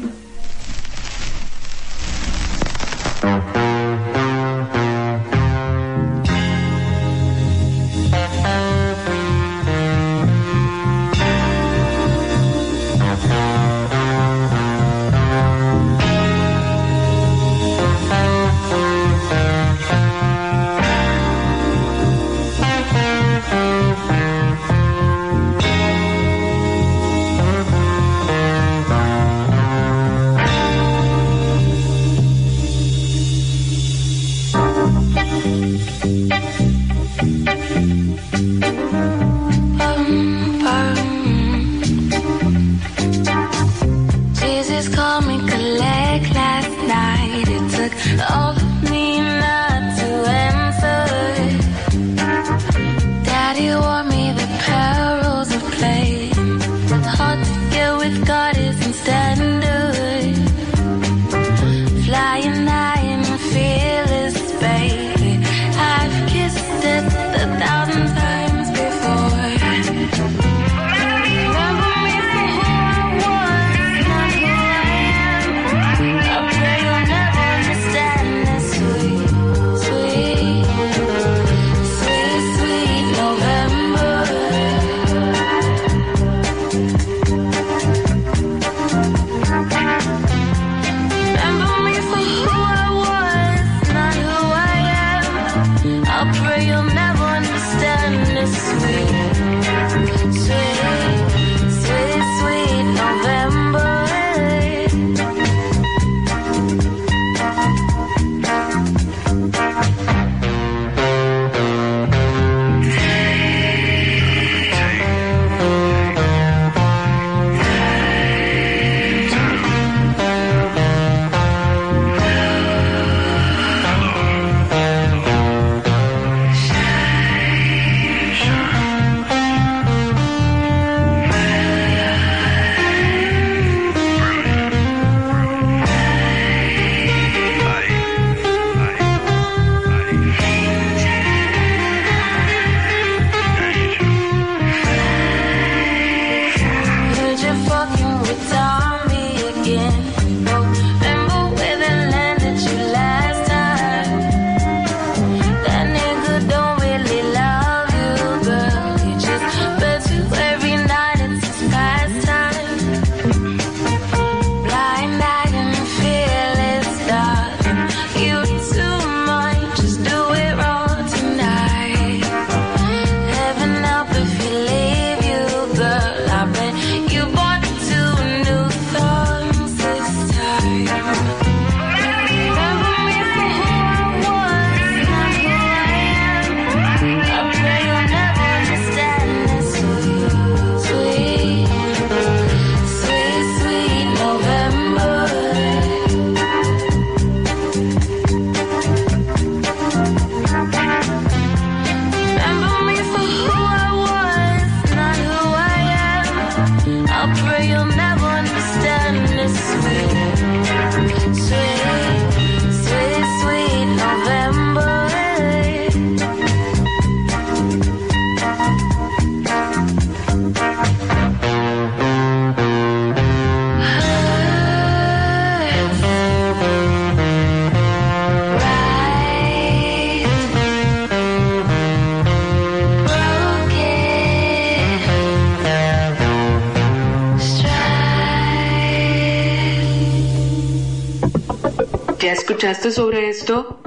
Speaker 1: Escuchaste sobre esto?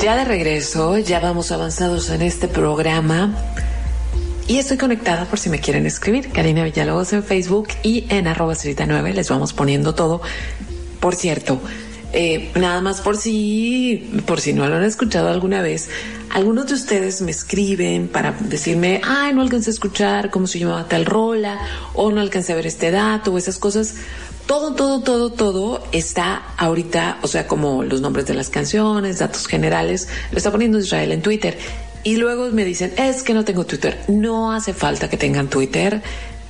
Speaker 1: Ya de regreso, ya vamos avanzados en este programa. Y estoy conectada por si me quieren escribir. Karina Villalobos en Facebook y en arroba 9 les vamos poniendo todo. Por cierto, eh, nada más por si, por si no lo han escuchado alguna vez, algunos de ustedes me escriben para decirme, ay, no alcancé a escuchar cómo se llamaba tal rola, o no alcancé a ver este dato, o esas cosas. Todo, todo, todo, todo está ahorita, o sea, como los nombres de las canciones, datos generales, lo está poniendo Israel en Twitter. Y luego me dicen, es que no tengo Twitter. No hace falta que tengan Twitter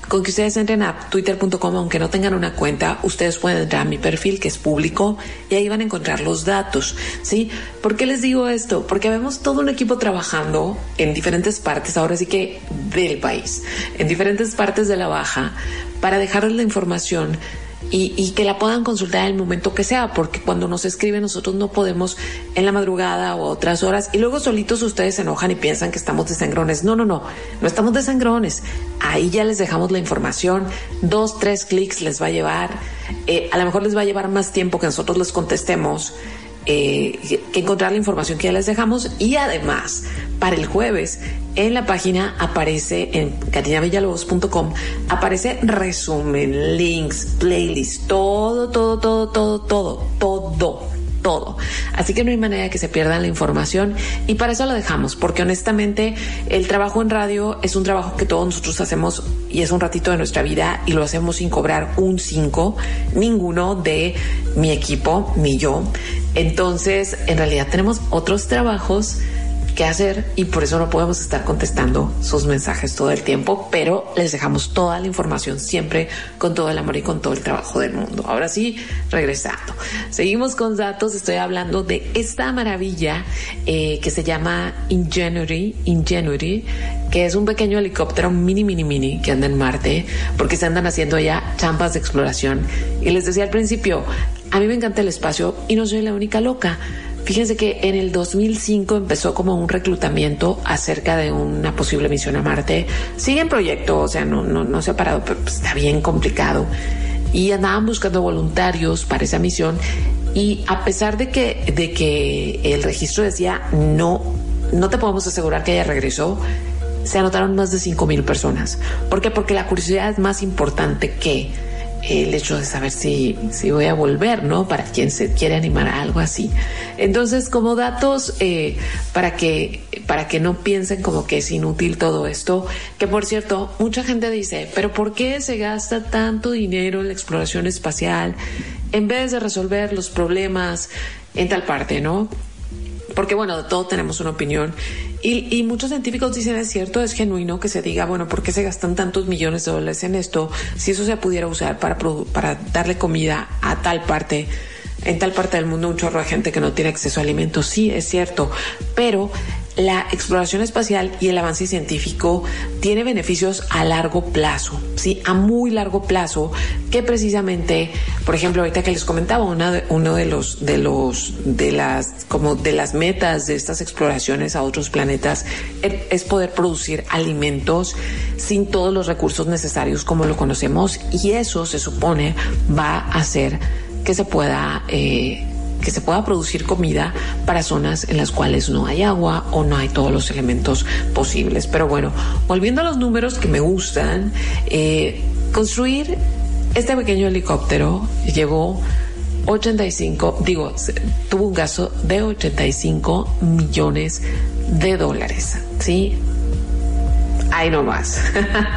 Speaker 1: con que ustedes entren a twitter.com, aunque no tengan una cuenta, ustedes pueden entrar a mi perfil que es público y ahí van a encontrar los datos, ¿sí? ¿Por qué les digo esto? Porque vemos todo un equipo trabajando en diferentes partes, ahora sí que del país, en diferentes partes de la baja, para dejarles la información y, que la puedan consultar en el momento que sea, porque cuando nos escriben nosotros no podemos en la madrugada o otras horas y luego solitos ustedes se enojan y piensan que estamos de sangrones. No, no, no, no estamos de sangrones. Ahí ya les dejamos la información, dos, tres clics les va a llevar, eh, a lo mejor les va a llevar más tiempo que nosotros les contestemos eh, que encontrar la información que ya les dejamos y además para el jueves en la página aparece en catinavillalobos.com aparece resumen, links, playlist, todo, todo, todo, todo, todo, todo todo. Así que no hay manera de que se pierdan la información y para eso lo dejamos, porque honestamente el trabajo en radio es un trabajo que todos nosotros hacemos y es un ratito de nuestra vida y lo hacemos sin cobrar un 5, ninguno de mi equipo ni yo. Entonces, en realidad tenemos otros trabajos qué hacer y por eso no podemos estar contestando sus mensajes todo el tiempo, pero les dejamos toda la información siempre con todo el amor y con todo el trabajo del mundo. Ahora sí, regresando. Seguimos con datos, estoy hablando de esta maravilla eh, que se llama Ingenuity, Ingenuity, que es un pequeño helicóptero mini, mini, mini que anda en Marte, porque se andan haciendo ya champas de exploración. Y les decía al principio, a mí me encanta el espacio y no soy la única loca. Fíjense que en el 2005 empezó como un reclutamiento acerca de una posible misión a Marte. Sigue en proyecto, o sea, no, no, se ha parado, pero pues, está bien complicado. Y andaban buscando voluntarios para esa misión. Y a pesar de que, de que el registro decía no, no te podemos asegurar que ella regresó, se anotaron más de 5 mil personas. ¿Por qué? Porque la curiosidad es más importante que el hecho de saber si, si voy a volver, ¿no? Para quien se quiere animar a algo así. Entonces, como datos, eh, para, que, para que no piensen como que es inútil todo esto, que por cierto, mucha gente dice, pero ¿por qué se gasta tanto dinero en la exploración espacial en vez de resolver los problemas en tal parte, ¿no? Porque bueno, de todo tenemos una opinión y, muchos científicos dicen es cierto, es genuino que se diga, bueno, ¿por qué se gastan tantos millones de dólares en esto si eso se pudiera usar para, para darle comida a tal parte? En tal parte del mundo un chorro de gente que no tiene acceso a alimentos, sí, es cierto, pero la exploración espacial y el avance científico tiene beneficios a largo plazo, sí, a muy largo plazo, que precisamente, por ejemplo, ahorita que les comentaba, una de, uno de los, de los, de las, como de las metas de estas exploraciones a otros planetas es poder producir alimentos sin todos los recursos necesarios como lo conocemos y eso se supone va a hacer que se pueda eh, que se pueda producir comida para zonas en las cuales no hay agua o no hay todos los elementos posibles. Pero bueno, volviendo a los números que me gustan, eh, construir este pequeño helicóptero llevó 85, digo, tuvo un gasto de 85 millones de dólares, ¿sí? Ahí nomás.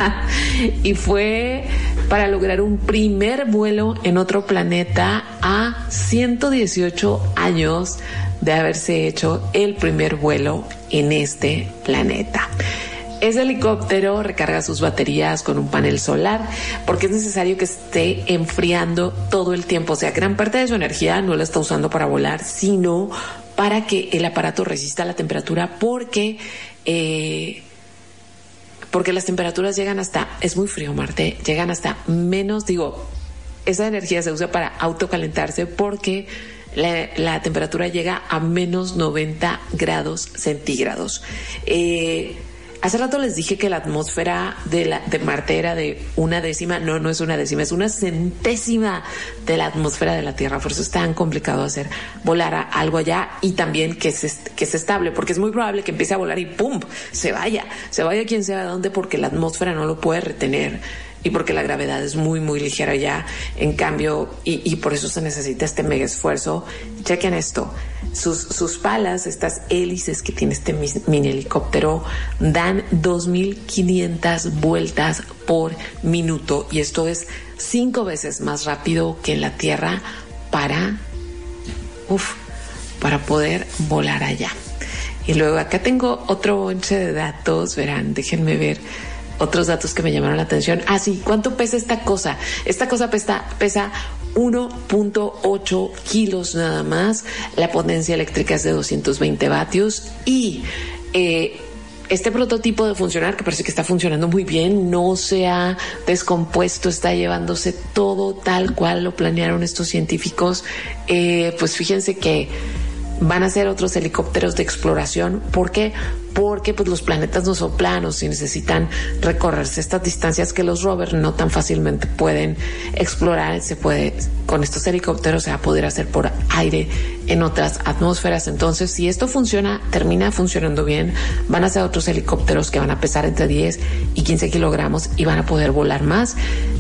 Speaker 1: y fue para lograr un primer vuelo en otro planeta a 118 años de haberse hecho el primer vuelo en este planeta. Ese helicóptero recarga sus baterías con un panel solar porque es necesario que esté enfriando todo el tiempo. O sea, gran parte de su energía no la está usando para volar, sino para que el aparato resista la temperatura porque... Eh, porque las temperaturas llegan hasta, es muy frío Marte, llegan hasta menos, digo, esa energía se usa para autocalentarse porque la, temperatura llega a menos 90 grados centígrados. Eh, Hace rato les dije que la atmósfera de, la, de Marte era de una décima, no, no es una décima, es una centésima de la atmósfera de la Tierra. Por eso es tan complicado hacer volar a algo allá y también que se, que se estable, porque es muy probable que empiece a volar y ¡pum! se vaya, se vaya quien sea de dónde porque la atmósfera no lo puede retener y porque la gravedad es muy, muy ligera ya. En cambio, y, por eso se necesita este mega esfuerzo. Chequen esto. Sus, sus palas, estas hélices que tiene este mini helicóptero, dan 2.500 vueltas por minuto. Y esto es cinco veces más rápido que en la Tierra para, uf, para poder volar allá. Y luego acá tengo otro bonche de datos, verán, déjenme ver otros datos que me llamaron la atención. Ah, sí, ¿cuánto pesa esta cosa? Esta cosa pesa, pesa 1.8 kilos nada más. La potencia eléctrica es de 220 vatios y eh, este prototipo de funcionar, que parece que está funcionando muy bien, no se ha descompuesto, está llevándose todo tal cual lo planearon estos científicos. Eh, pues fíjense que van a ser otros helicópteros de exploración. ¿Por qué? Porque pues, los planetas no son planos y necesitan recorrerse estas distancias que los rovers no tan fácilmente pueden explorar. Se puede, con estos helicópteros se va a poder hacer por aire en otras atmósferas. Entonces, si esto funciona, termina funcionando bien, van a ser otros helicópteros que van a pesar entre 10 y 15 kilogramos y van a poder volar más.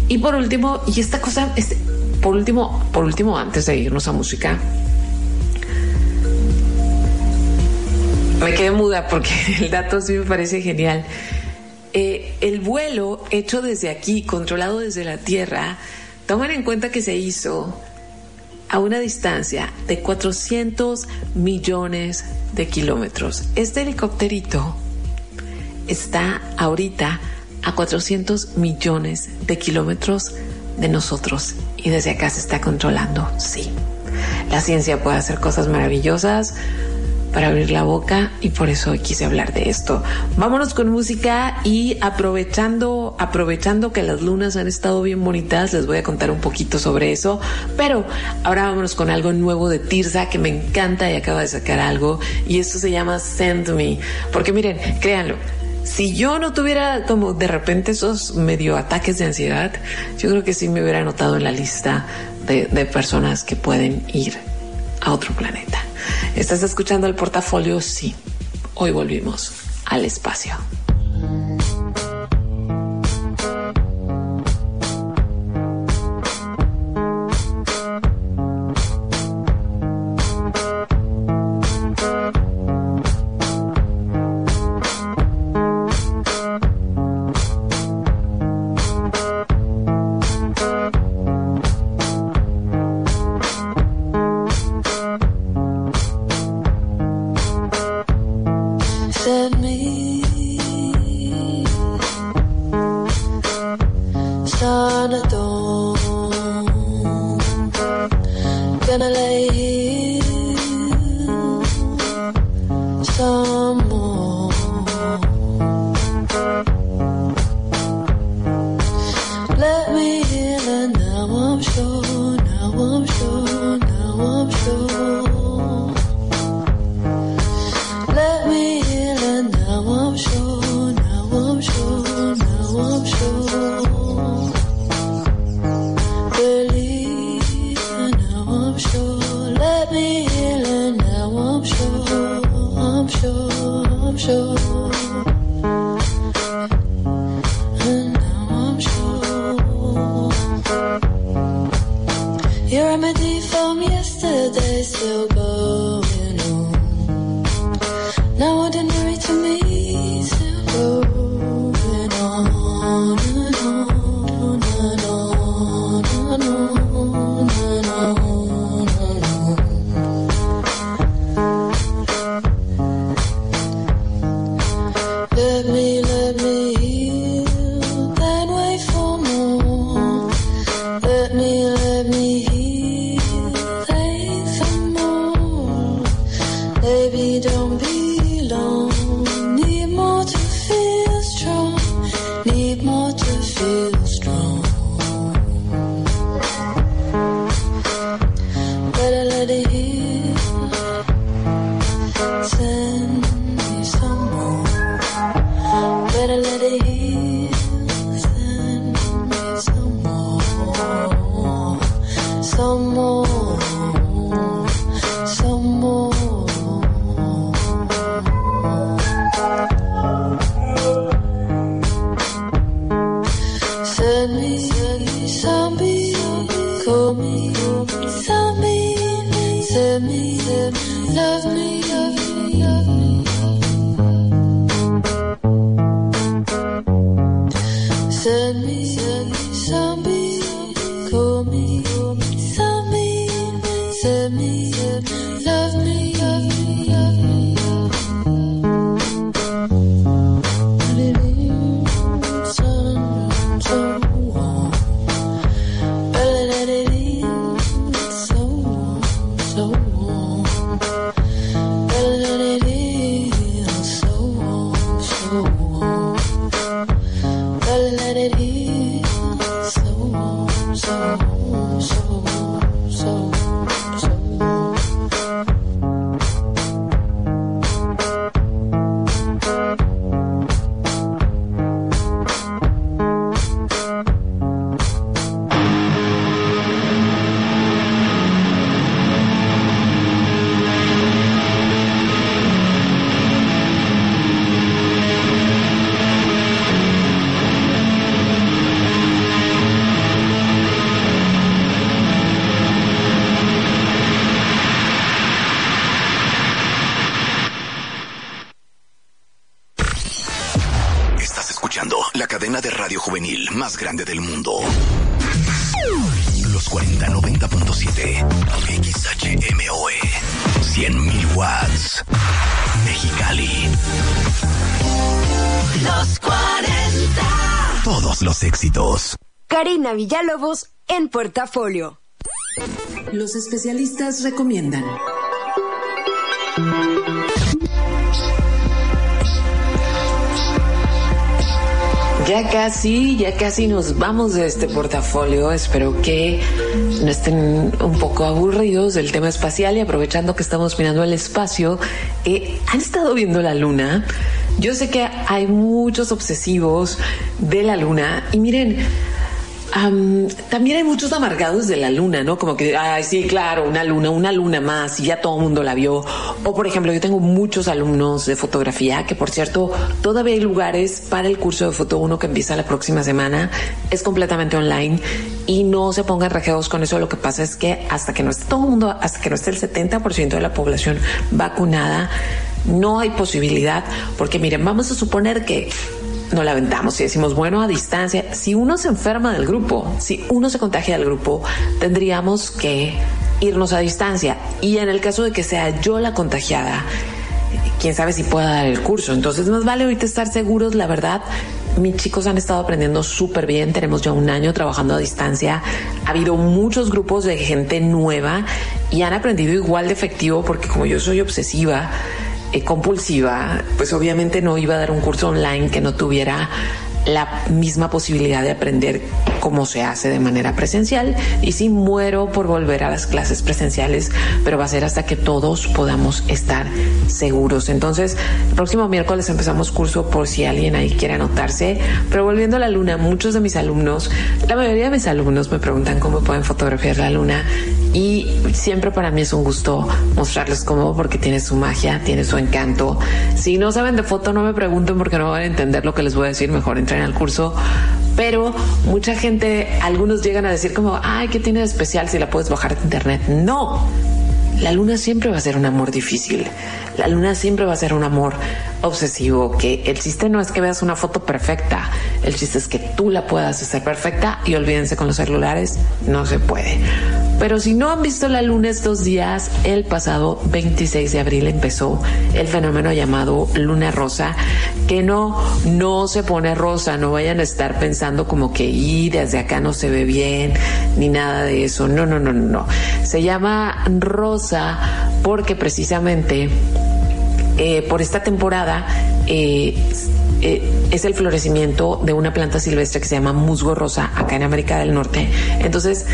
Speaker 1: Y por último, y esta cosa, es, por último, por último, antes de irnos a música, Me quedé muda porque el dato sí me parece genial. Eh, el vuelo hecho desde aquí, controlado desde la Tierra, tomen en cuenta que se hizo a una distancia de 400 millones de kilómetros. Este helicópterito está ahorita a 400 millones de kilómetros de nosotros y desde acá se está controlando, sí. La ciencia puede hacer cosas maravillosas, para abrir la boca y por eso quise hablar de esto. Vámonos con música y aprovechando, aprovechando que las lunas han estado bien bonitas, les voy a contar un poquito sobre eso. Pero ahora vámonos con algo nuevo de Tirza que me encanta y acaba de sacar algo y esto se llama Send Me. Porque miren, créanlo, si yo no tuviera como de repente esos medio ataques de ansiedad, yo creo que sí me hubiera anotado en la lista de personas que pueden ir a otro planeta. ¿Estás escuchando el portafolio? Sí. Hoy volvimos al espacio.
Speaker 4: Más grande del mundo. Los 4090.7 XHMOE 100.000 watts. Mexicali.
Speaker 5: Los 40.
Speaker 4: Todos los éxitos.
Speaker 5: Karina Villalobos en portafolio.
Speaker 1: Los especialistas recomiendan. Casi, ya casi nos vamos de este portafolio. Espero que no estén un poco aburridos del tema espacial y aprovechando que estamos mirando el espacio, eh, ¿han estado viendo la luna? Yo sé que hay muchos obsesivos de la luna y miren, Am, también hay muchos amargados de la luna, ¿no? Como que, ay, sí, claro, una luna, una luna más y ya todo el mundo la vio. O, por ejemplo, yo tengo muchos alumnos de fotografía que, por cierto, todavía hay lugares para el curso de Foto 1 que empieza la próxima semana. Es completamente online y no se pongan rejeos con eso. Lo que pasa es que hasta que no esté todo el mundo, hasta que no esté el 70% de la población vacunada, no hay posibilidad, porque miren, vamos a suponer que no la aventamos y decimos, bueno, a distancia, si uno se enferma del grupo, si uno se contagia del grupo, tendríamos que irnos a distancia. Y en el caso de que sea yo la contagiada, quién sabe si pueda dar el curso. Entonces, más vale ahorita estar seguros, la verdad. Mis chicos han estado aprendiendo súper bien. Tenemos ya un año trabajando a distancia. Ha habido muchos grupos de gente nueva y han aprendido igual de efectivo porque como yo soy obsesiva, eh, compulsiva, pues obviamente no iba a dar un curso online que no tuviera la misma posibilidad de aprender cómo se hace de manera presencial y sí muero por volver a las clases presenciales, pero va a ser hasta que todos podamos estar seguros. Entonces, el próximo miércoles empezamos curso por si alguien ahí quiere anotarse, pero volviendo a la luna, muchos de mis alumnos, la mayoría de mis alumnos me preguntan cómo pueden fotografiar la luna y siempre para mí es un gusto mostrarles cómo porque tiene su magia, tiene su encanto. Si no saben de foto, no me pregunten porque no van a entender lo que les voy a decir, mejor entren al curso. Pero mucha gente, algunos llegan a decir como, ay, ¿qué tiene de especial si la puedes bajar de internet? No, la luna siempre va a ser un amor difícil. La luna siempre va a ser un amor obsesivo, que el chiste no es que veas una foto perfecta, el chiste es que tú la puedas hacer perfecta y olvídense con los celulares, no se puede. Pero si no han visto la luna estos días, el pasado 26 de abril empezó el fenómeno llamado luna rosa, que no, no se pone rosa, no vayan a estar pensando como que y desde acá no se ve bien, ni nada de eso. No, no, no, no. Se llama rosa porque precisamente eh, por esta temporada eh, eh, es el florecimiento de una planta silvestre que se llama musgo rosa acá en América del Norte. Entonces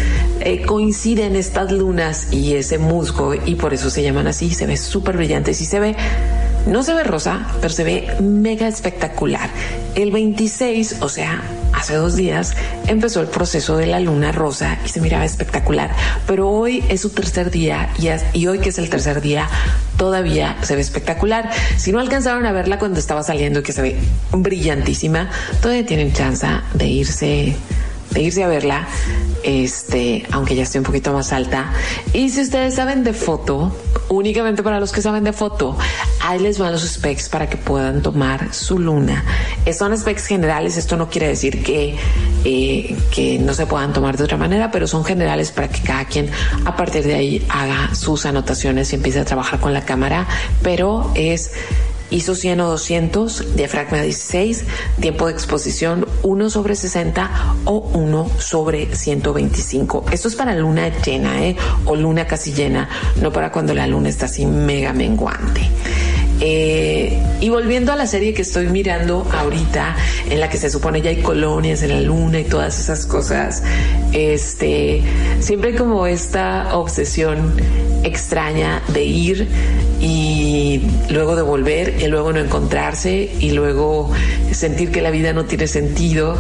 Speaker 1: coinciden estas lunas y ese musgo y por eso se llaman así. Se ve súper brillante. Sí se ve no se ve rosa, pero se ve mega espectacular. El 26, o sea, hace dos días, empezó el proceso de la luna rosa y se miraba espectacular. Pero hoy es su tercer día y, hoy que es el tercer día, todavía se ve espectacular. Si no alcanzaron a verla cuando estaba saliendo y que se ve brillantísima, todavía tienen chance de irse de irse a verla, este, aunque ya estoy un poquito más alta. Y si ustedes saben de foto, únicamente para los que saben de foto, ahí les van los specs para que puedan tomar su luna. Son specs generales, esto no quiere decir que, eh, que no se puedan tomar de otra manera, pero son generales para que cada quien a partir de ahí haga sus anotaciones y empiece a trabajar con la cámara, pero es ISO 100 o 200, diafragma 16, tiempo de exposición 1 sobre 60 o 1 sobre 125. Esto es para luna llena, ¿eh? O luna casi llena, no para cuando la luna está así mega menguante. Eh, y volviendo a la serie que estoy mirando ahorita, en la que se supone ya hay colonias en la luna y todas esas cosas, este, siempre como esta obsesión extraña de ir y luego de volver y luego no encontrarse y luego sentir que la vida no tiene sentido.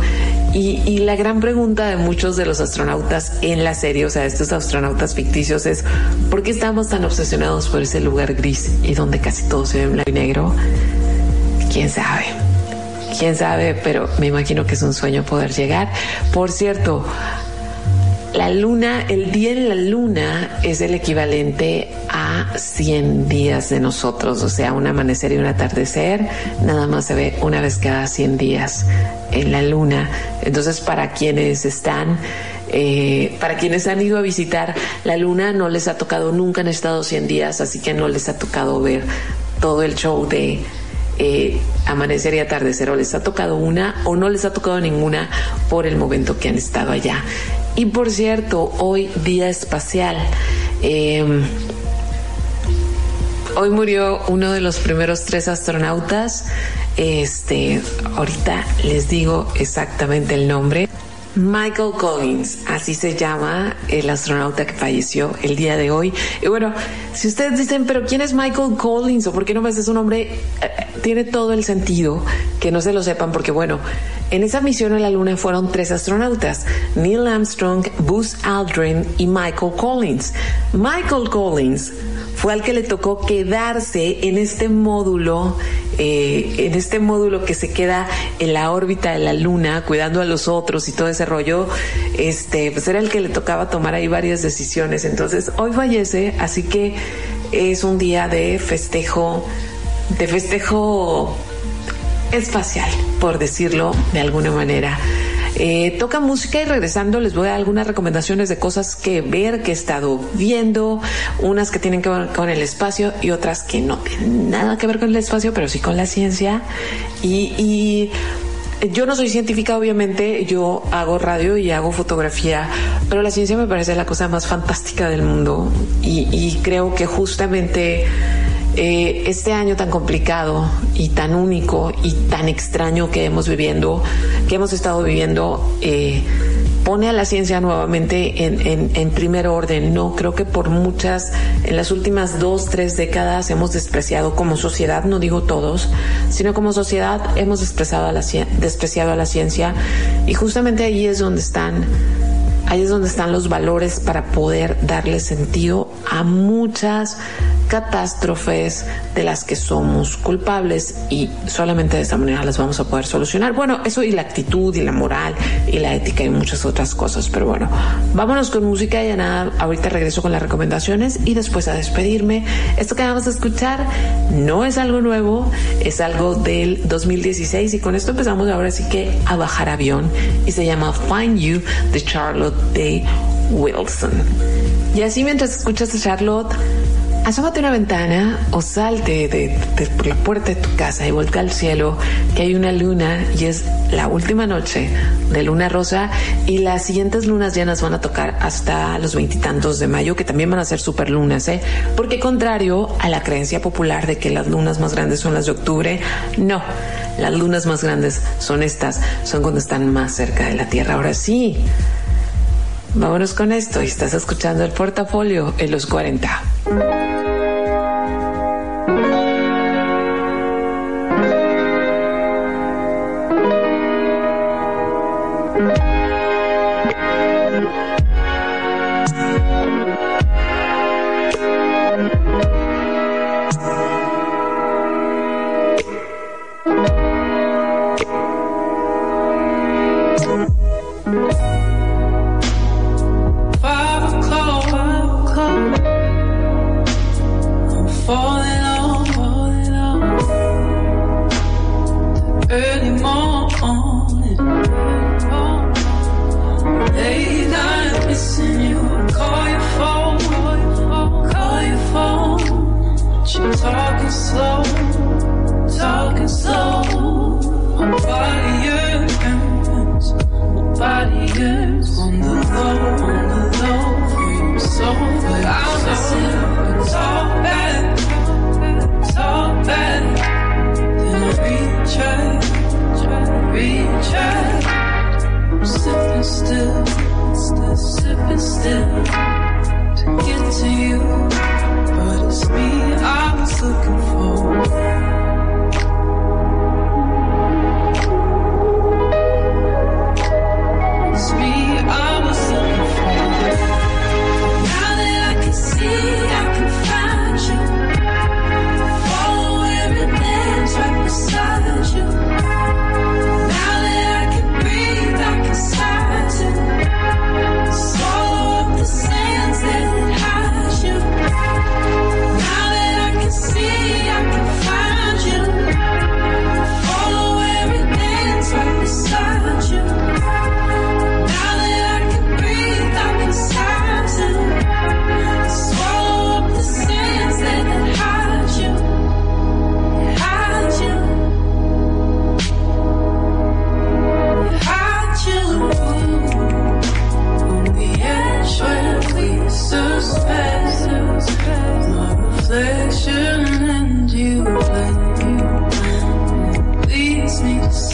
Speaker 1: Y, y, la gran pregunta de muchos de los astronautas en la serie, o sea, estos astronautas ficticios, es ¿por qué estamos tan obsesionados por ese lugar gris y donde casi todo se ve en blanco y negro? ¿Quién sabe? quién sabe, pero me imagino que es un sueño poder llegar. Por cierto, la luna, el día en la luna es el equivalente a 100 días de nosotros, o sea, un amanecer y un atardecer, nada más se ve una vez cada 100 días en la luna. Entonces, para quienes están, eh, para quienes han ido a visitar la luna, no les ha tocado nunca han estado 100 días, así que no les ha tocado ver todo el show de eh, amanecer y atardecer o les ha tocado una o no les ha tocado ninguna por el momento que han estado allá. Y por cierto, hoy día espacial. Em, hoy murió uno de los primeros tres astronautas. Este, ahorita les digo exactamente el nombre. Michael Collins, así se llama el astronauta que falleció el día de hoy. Y bueno, si ustedes dicen, pero ¿quién es Michael Collins o por qué no ves su nombre? Eh, tiene todo el sentido que no se lo sepan porque bueno, en esa misión a la Luna fueron tres astronautas, Neil Armstrong, Buzz Aldrin y Michael Collins. Michael Collins fue al que le tocó quedarse en este módulo, eh, en este módulo que se queda en la órbita de la Luna, cuidando a los otros y todo ese rollo, este, pues era el que le tocaba tomar ahí varias decisiones. Entonces, hoy fallece, así que es un día de festejo, de festejo espacial, por decirlo de alguna manera. Eh, toca música y regresando les voy a dar algunas recomendaciones de cosas que ver, que he estado viendo, unas que tienen que ver con el espacio y otras que no tienen nada que ver con el espacio, pero sí con la ciencia. y, yo no soy científica, obviamente, yo hago radio y hago fotografía, pero la ciencia me parece la cosa más fantástica del mundo y, y creo que justamente eh, este año tan complicado y tan único y tan extraño que hemos viviendo, que hemos estado viviendo, eh, pone a la ciencia nuevamente en, en, primer orden. No creo que por muchas, en las últimas dos, tres décadas hemos despreciado como sociedad, no digo todos, sino como sociedad hemos despreciado a la, despreciado a la ciencia y justamente ahí es donde están Ahí es donde están los valores para poder darle sentido a muchas catástrofes de las que somos culpables y solamente de esta manera las vamos a poder solucionar. Bueno, eso y la actitud y la moral y la ética y muchas otras cosas. Pero bueno, vámonos con música y nada, ahorita regreso con las recomendaciones y después a despedirme. Esto que vamos a escuchar no es algo nuevo, es algo del 2016 y con esto empezamos ahora sí que a bajar avión y se llama Find You de Charlotte de
Speaker 6: Wilson. Y así mientras escuchas a Charlotte, asómate a una ventana o salte de, por la puerta de tu casa y voltea al cielo que hay una luna y es la última noche de luna rosa y las siguientes lunas llenas van a tocar hasta los veintitantos de mayo que también van a ser super lunas, ¿eh? Porque contrario a la creencia popular de que las lunas más grandes son las de octubre, no. Las lunas más grandes son estas, son cuando están más cerca de la Tierra. Ahora sí, vámonos con esto y estás escuchando el portafolio en los 40.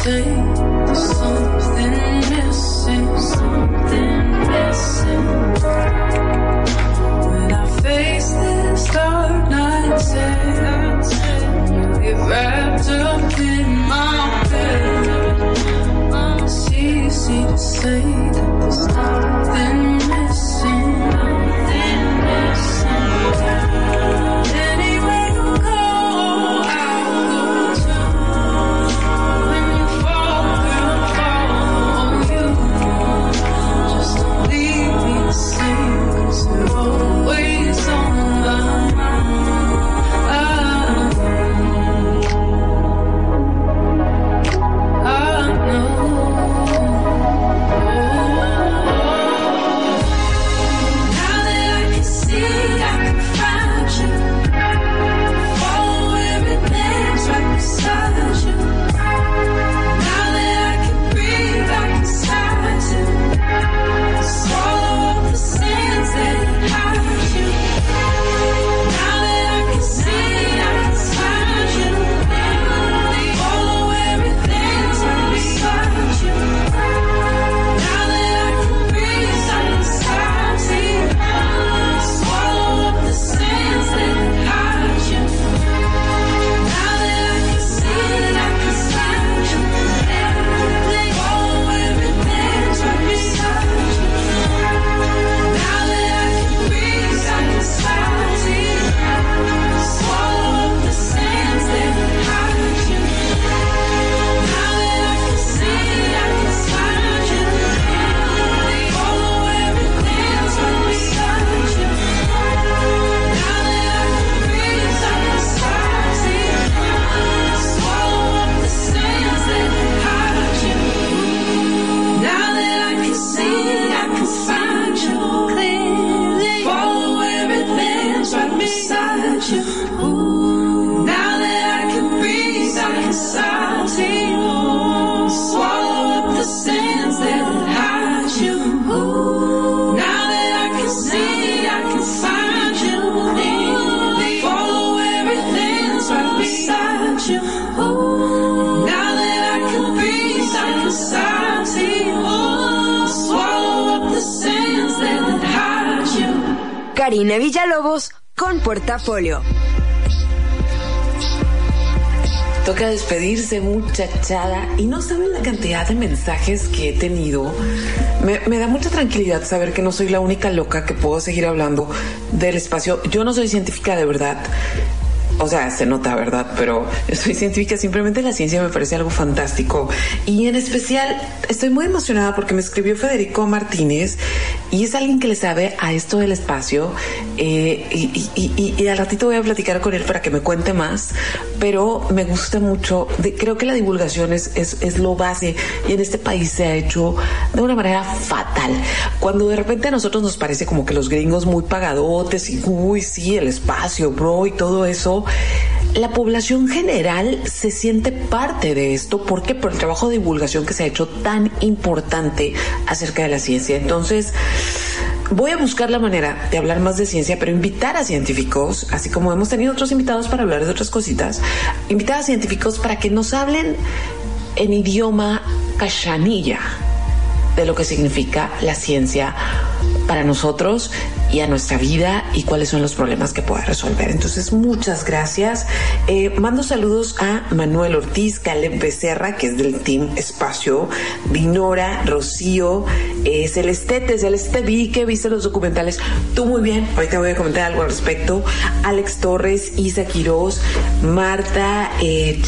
Speaker 6: thing
Speaker 5: Karina Villalobos con Portafolio.
Speaker 1: Toca despedirse, muchachada. Y no saben la cantidad de mensajes que he tenido. Me, me, da mucha tranquilidad saber que no soy la única loca que puedo seguir hablando del espacio. Yo no soy científica de verdad. O sea, se nota, ¿verdad? Pero soy científica, simplemente la ciencia me parece algo fantástico. Y en especial, estoy muy emocionada porque me escribió Federico Martínez y es alguien que le sabe a esto del espacio. Eh, y, al ratito voy a platicar con él para que me cuente más. Pero me gusta mucho, creo que la divulgación es, es, es lo base y en este país se ha hecho de una manera fatal. Cuando de repente a nosotros nos parece como que los gringos muy pagadotes y, uy, sí, el espacio, bro, y todo eso la población general se siente parte de esto. ¿Por qué? Por el trabajo de divulgación que se ha hecho tan importante acerca de la ciencia. Entonces, voy a buscar la manera de hablar más de ciencia, pero invitar a científicos, así como hemos tenido otros invitados para hablar de otras cositas, invitar a científicos para que nos hablen en idioma cachanilla de lo que significa la ciencia para nosotros y a nuestra vida y cuáles son los problemas que pueda resolver. Entonces, muchas gracias. Eh, mando saludos a Manuel Ortiz, Caleb Becerra, que es del Team Espacio, Dinora, Rocío, eh, Celestete, Celeste vi que viste los documentales. Tú muy bien, ahorita voy a comentar algo al respecto. Alex Torres, Isa Quiroz, Marta, eh,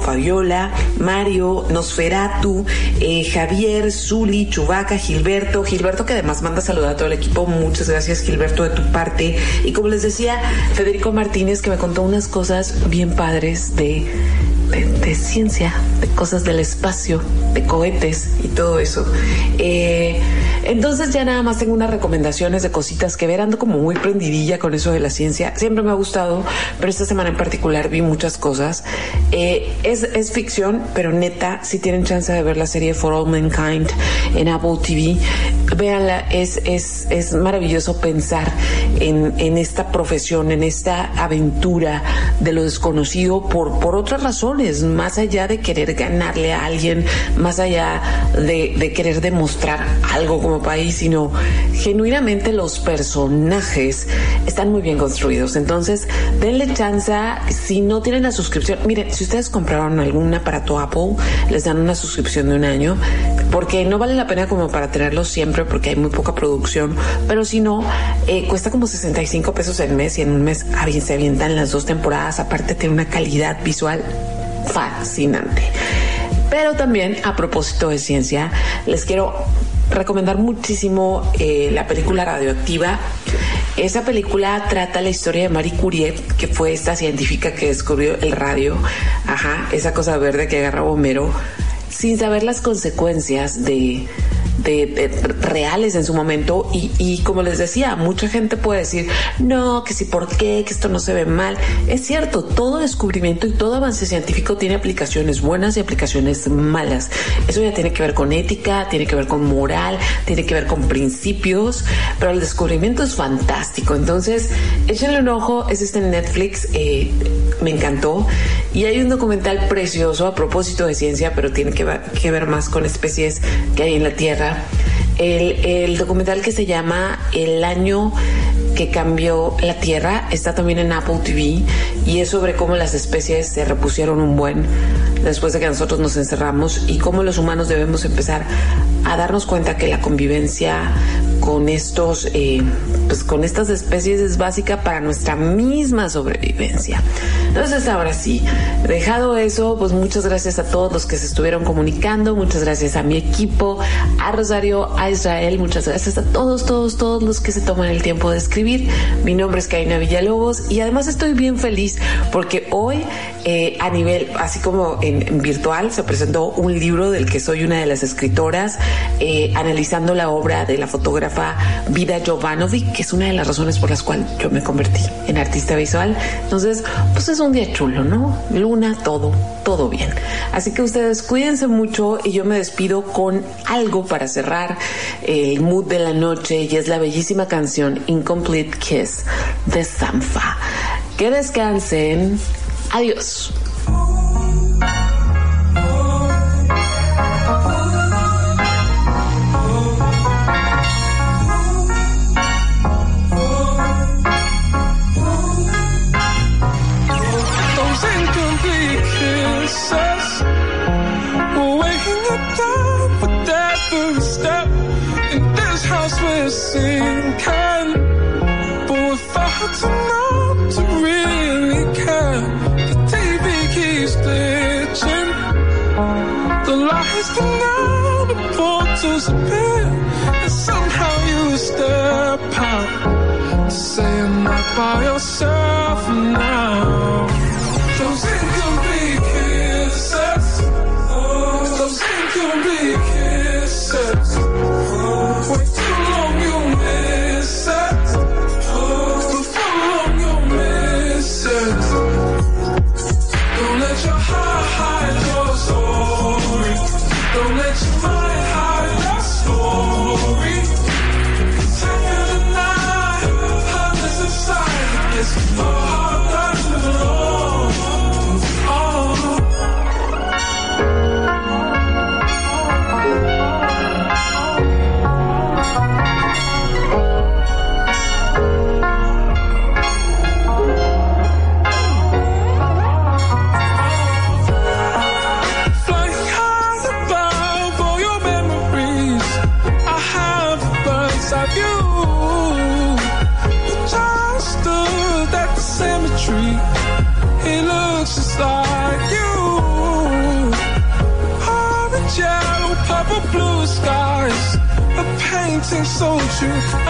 Speaker 1: Fabiola, Mario, Nosferatu, eh, Javier, Zuli, Chubaca, Gilberto, Gilberto que además manda saludar a todo el equipo. Muchas gracias Gilberto de tu parte. Y como les decía, Federico Martínez que me contó unas cosas bien padres de, de, de ciencia, de cosas del espacio, de cohetes y todo eso. Eh, entonces ya nada más tengo unas recomendaciones de cositas que ver. Ando como muy prendidilla con eso de la ciencia. Siempre me ha gustado, pero esta semana en particular vi muchas cosas. Eh, es, es ficción, pero neta, si tienen chance de ver la serie For All Mankind en Apple TV, véanla. Es, es, es maravilloso pensar en, en esta profesión, en esta aventura de lo desconocido por, por otras razones, más allá de querer ganarle a alguien, más allá de, de querer demostrar algo como país, sino genuinamente los personajes están muy bien construidos. Entonces, denle chance si no tienen la suscripción. Miren, si ustedes compraron algún aparato Apple, les dan una suscripción de un año, porque no vale la pena como para tenerlo siempre, porque hay muy poca producción, pero si no, eh, cuesta como 65 pesos el mes y en un mes se avientan las dos temporadas. Aparte, tiene una calidad visual fascinante. Pero también, a propósito de ciencia, les quiero recomendar muchísimo eh, la película Radioactiva. Esa película trata la historia de Marie Curie, que fue esta científica que descubrió el radio, ajá, esa cosa verde que agarra Homero, sin saber las consecuencias de, de, reales en su momento y, como les decía, mucha gente puede decir, no, que si por qué, que esto no se ve mal. Es cierto, todo descubrimiento y todo avance científico tiene aplicaciones buenas y aplicaciones malas. Eso ya tiene que ver con ética, tiene que ver con moral, tiene que ver con principios, pero el descubrimiento es fantástico. Entonces, échenle un ojo, es este en Netflix, eh, me encantó. Y hay un documental precioso a propósito de ciencia, pero tiene que ver más con especies que hay en la Tierra el, el, documental que se llama El año que cambió la Tierra está también en Apple TV y es sobre cómo las especies se repusieron un buen después de que nosotros nos encerramos y cómo los humanos debemos empezar a darnos cuenta que la convivencia con estos eh, pues con estas especies es básica para nuestra misma sobrevivencia. Entonces ahora sí dejado eso pues muchas gracias a todos los que se estuvieron comunicando muchas gracias a mi equipo a Rosario a Israel muchas gracias a todos todos todos los que se toman el tiempo de escribir. Mi nombre es Karina Villalobos y además estoy bien feliz porque hoy eh, a nivel así como en, en virtual se presentó un libro del que soy una de las escritoras eh, analizando la obra de la fotógrafa Vida Jovanovic, que es una de las razones por las cuales yo me convertí en artista visual. Entonces, pues es un día chulo, ¿no? Luna, todo, todo bien. Así que ustedes cuídense mucho y yo me despido con algo para cerrar el mood de la noche y es la bellísima canción Incomplete Kiss de Samfa. Que descansen. Adiós.
Speaker 7: By yourself now. seems so
Speaker 1: true.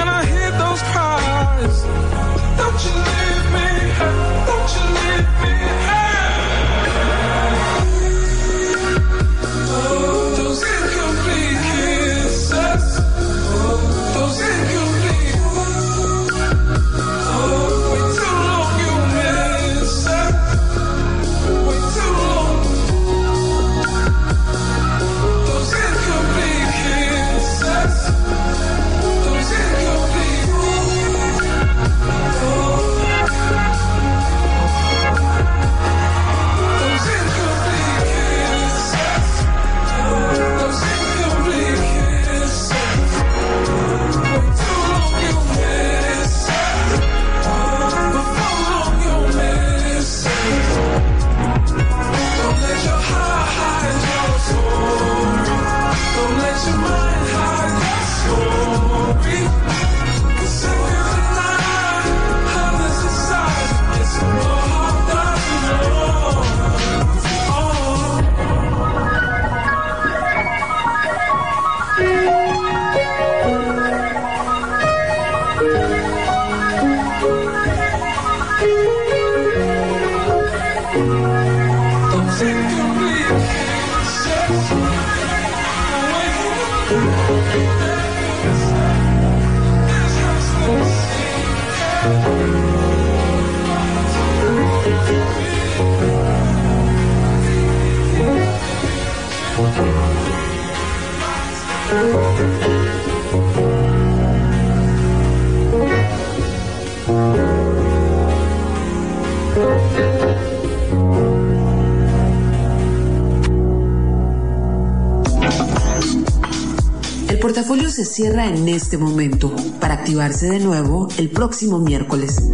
Speaker 1: Portafolio se cierra en este momento para activarse de nuevo el próximo miércoles.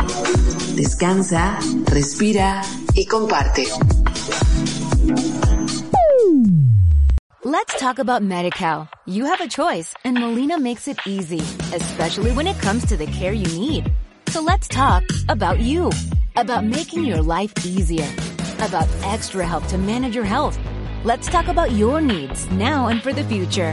Speaker 1: Descansa, respira y comparte.
Speaker 3: Let's talk about MediCal. You have a choice and Molina makes it easy, especially when it comes to the care you need. So let's talk about you, about making your life easier, about extra help to manage your health. Let's talk about your needs now and for the future.